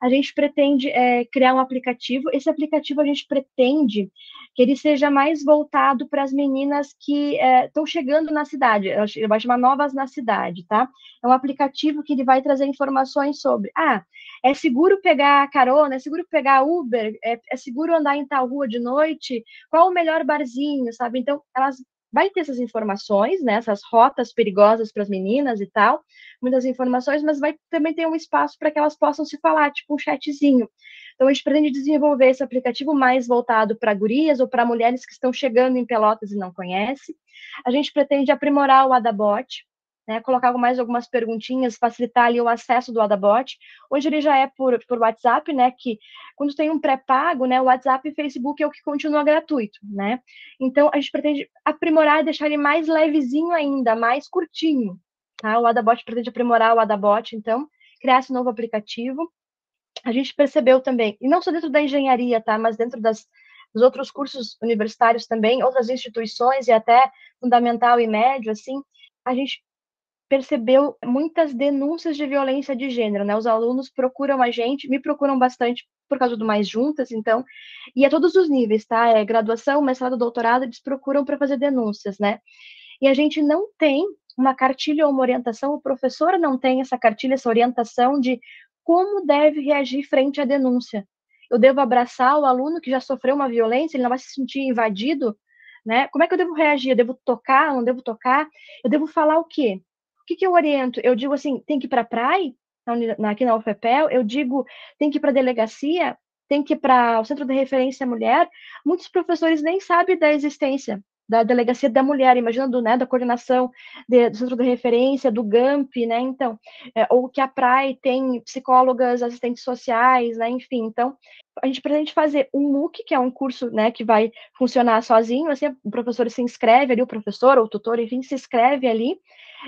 a gente pretende é, criar um aplicativo. Esse aplicativo a gente pretende que ele seja mais voltado para as meninas que estão é, chegando na cidade. Ele vai chamar Novas na Cidade, tá? É um aplicativo que ele vai trazer informações sobre, ah, é seguro pegar carona, é seguro pegar Uber, é, é seguro andar em tal rua de noite, qual o melhor barzinho, sabe? Então, elas vai ter essas informações, né, essas rotas perigosas para as meninas e tal, muitas informações, mas vai também ter um espaço para que elas possam se falar, tipo um chatzinho. Então, a gente pretende desenvolver esse aplicativo mais voltado para gurias ou para mulheres que estão chegando em Pelotas e não conhecem. A gente pretende aprimorar o Adabot, né, colocar mais algumas perguntinhas, facilitar ali o acesso do Adabot. Hoje ele já é por, por WhatsApp, né, que quando tem um pré-pago, né, o WhatsApp e Facebook é o que continua gratuito, né? Então, a gente pretende aprimorar e deixar ele mais levezinho ainda, mais curtinho, tá? O Adabot pretende aprimorar o Adabot, então, criar esse novo aplicativo. A gente percebeu também, e não só dentro da engenharia, tá, mas dentro das dos outros cursos universitários também, outras instituições e até fundamental e médio, assim, a gente percebeu muitas denúncias de violência de gênero, né? Os alunos procuram a gente, me procuram bastante por causa do Mais Juntas, então, e a todos os níveis, tá? É graduação, mestrado, doutorado, eles procuram para fazer denúncias, né? E a gente não tem uma cartilha ou uma orientação, o professor não tem essa cartilha, essa orientação de como deve reagir frente à denúncia. Eu devo abraçar o aluno que já sofreu uma violência, ele não vai se sentir invadido, né? Como é que eu devo reagir? Eu devo tocar, não devo tocar? Eu devo falar o quê? O que, que eu oriento? Eu digo assim, tem que ir para a praia, aqui na UFPEL, eu digo, tem que ir para a delegacia, tem que ir para o Centro de Referência Mulher. Muitos professores nem sabem da existência da Delegacia da Mulher, imaginando, né, da coordenação de, do Centro de Referência, do GAMP, né, então, é, ou que a PRAE tem psicólogas, assistentes sociais, né, enfim, então, a gente pretende fazer um MOOC, que é um curso, né, que vai funcionar sozinho, assim, o professor se inscreve ali, o professor ou o tutor, enfim, se inscreve ali,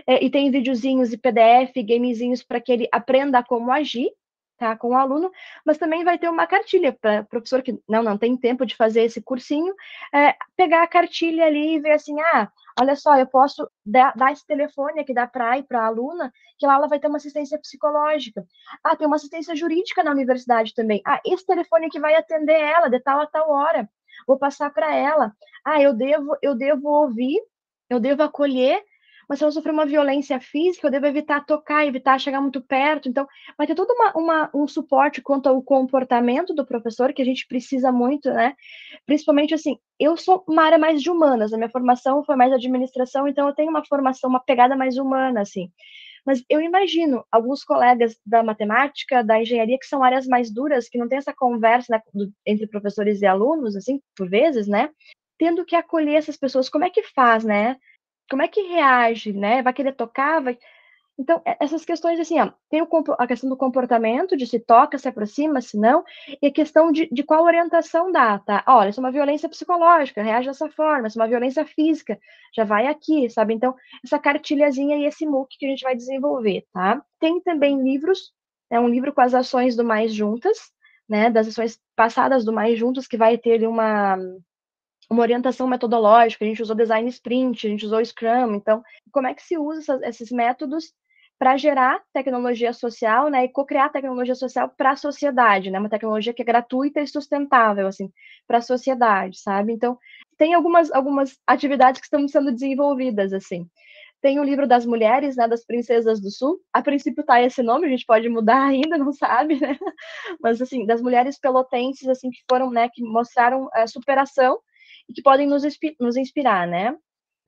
e tem videozinhos e PDF, gamezinhos para que ele aprenda como agir, tá, com o aluno, mas também vai ter uma cartilha para professor que não, não tem tempo de fazer esse cursinho, é, pegar a cartilha ali e ver assim, ah, olha só, eu posso dar, dar esse telefone aqui da praia para a aluna, que lá ela vai ter uma assistência psicológica. Ah, tem uma assistência jurídica na universidade também. Ah, esse telefone aqui vai atender ela de tal a tal hora. Vou passar para ela. Ah, eu devo, eu devo ouvir, eu devo acolher mas se ela sofrer uma violência física, eu devo evitar tocar, evitar chegar muito perto. Então, vai ter todo uma, uma, um suporte quanto ao comportamento do professor, que a gente precisa muito, né? Principalmente assim, eu sou uma área mais de humanas, a minha formação foi mais administração, então eu tenho uma formação, uma pegada mais humana, assim. Mas eu imagino alguns colegas da matemática, da engenharia, que são áreas mais duras, que não tem essa conversa né, entre professores e alunos, assim, por vezes, né? Tendo que acolher essas pessoas, como é que faz, né? Como é que reage, né? Vai querer tocar? Vai... Então, essas questões, assim, ó, tem o, a questão do comportamento, de se toca, se aproxima, se não, e a questão de, de qual orientação dá, tá? Olha, isso é uma violência psicológica, reage dessa forma, isso é uma violência física, já vai aqui, sabe? Então, essa cartilhazinha e esse MOOC que a gente vai desenvolver, tá? Tem também livros, é um livro com as ações do Mais Juntas, né, das ações passadas do Mais Juntos, que vai ter uma, uma orientação metodológica, a gente usou design sprint, a gente usou Scrum, então, como é que se usa esses métodos para gerar tecnologia social, né, e co-criar tecnologia social para a sociedade, né, uma tecnologia que é gratuita e sustentável, assim, para a sociedade, sabe? Então, tem algumas, algumas atividades que estão sendo desenvolvidas, assim. Tem o livro das mulheres, né, das princesas do sul. A princípio tá esse nome, a gente pode mudar [laughs] ainda, não sabe, né? Mas assim, das mulheres pelotenses assim que foram, né, que mostraram a superação e que podem nos, nos inspirar, né?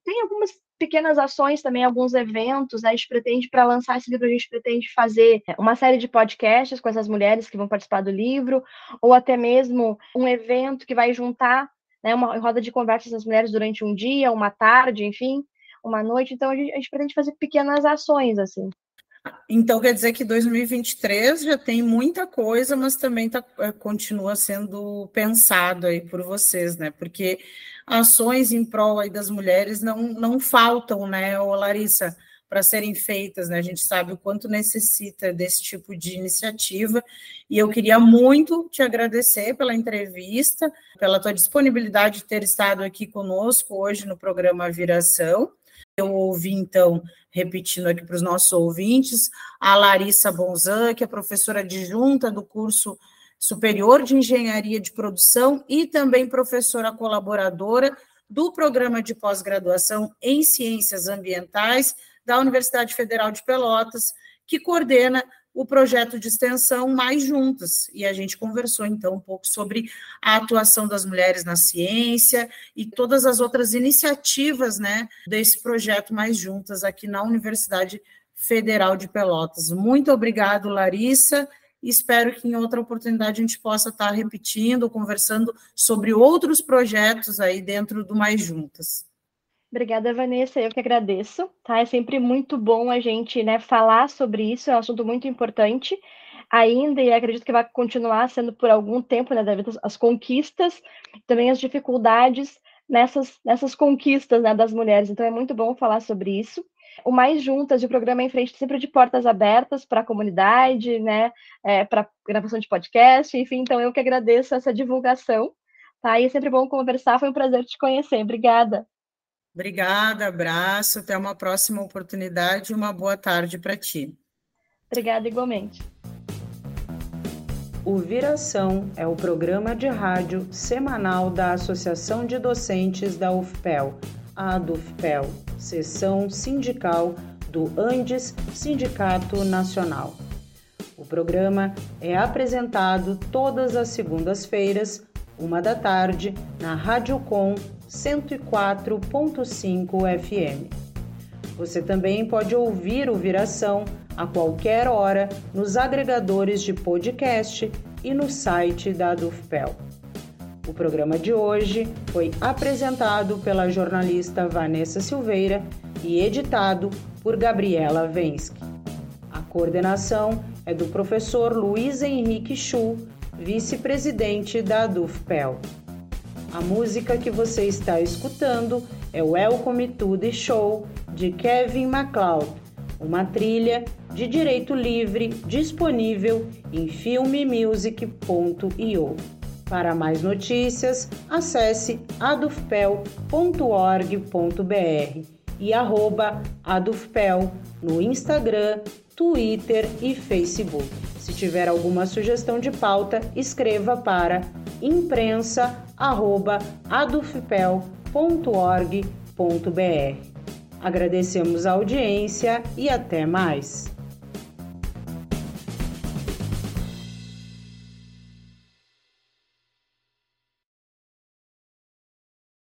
Tem algumas pequenas ações também, alguns eventos, né? A gente pretende, para lançar esse livro, a gente pretende fazer uma série de podcasts com essas mulheres que vão participar do livro, ou até mesmo um evento que vai juntar né, uma roda de conversas das mulheres durante um dia, uma tarde, enfim, uma noite. Então, a gente, a gente pretende fazer pequenas ações, assim. Então quer dizer que 2023 já tem muita coisa, mas também tá, é, continua sendo pensado aí por vocês, né? Porque ações em prol aí das mulheres não, não faltam, né, Ô, Larissa, para serem feitas, né? A gente sabe o quanto necessita desse tipo de iniciativa, e eu queria muito te agradecer pela entrevista, pela tua disponibilidade de ter estado aqui conosco hoje no programa Viração. Eu ouvi, então, repetindo aqui para os nossos ouvintes, a Larissa Bonzan, que é professora adjunta do curso superior de engenharia de produção e também professora colaboradora do programa de pós-graduação em ciências ambientais da Universidade Federal de Pelotas, que coordena o projeto de extensão Mais Juntas. E a gente conversou, então, um pouco sobre a atuação das mulheres na ciência e todas as outras iniciativas né, desse projeto Mais Juntas aqui na Universidade Federal de Pelotas. Muito obrigado, Larissa. Espero que em outra oportunidade a gente possa estar repetindo, conversando sobre outros projetos aí dentro do Mais Juntas. Obrigada, Vanessa. Eu que agradeço. Tá? É sempre muito bom a gente né, falar sobre isso, é um assunto muito importante ainda, e acredito que vai continuar sendo por algum tempo, né, devido às conquistas, também as dificuldades nessas, nessas conquistas né, das mulheres. Então é muito bom falar sobre isso. O Mais Juntas, o programa em frente sempre de portas abertas para a comunidade, né, é, para gravação de podcast, enfim, então eu que agradeço essa divulgação, tá? E é sempre bom conversar, foi um prazer te conhecer. Obrigada. Obrigada, abraço, até uma próxima oportunidade e uma boa tarde para ti. Obrigada igualmente. O Viração é o programa de rádio semanal da Associação de Docentes da UFPEL, a ADUFPEL, seção sindical do Andes Sindicato Nacional. O programa é apresentado todas as segundas-feiras, uma da tarde, na Rádio Com 104.5 FM. Você também pode ouvir o Viração a qualquer hora nos agregadores de podcast e no site da Dufpel. O programa de hoje foi apresentado pela jornalista Vanessa Silveira e editado por Gabriela Vensky. A coordenação é do professor Luiz Henrique Chu, vice-presidente da DUFPEL. A música que você está escutando é Welcome to the Show de Kevin MacLeod, uma trilha de direito livre disponível em filmemusic.io. Para mais notícias, acesse adufpel.org.br e arroba adufpel no Instagram, Twitter e Facebook. Se tiver alguma sugestão de pauta, escreva para imprensa@adufpel.org.br. Agradecemos a audiência e até mais.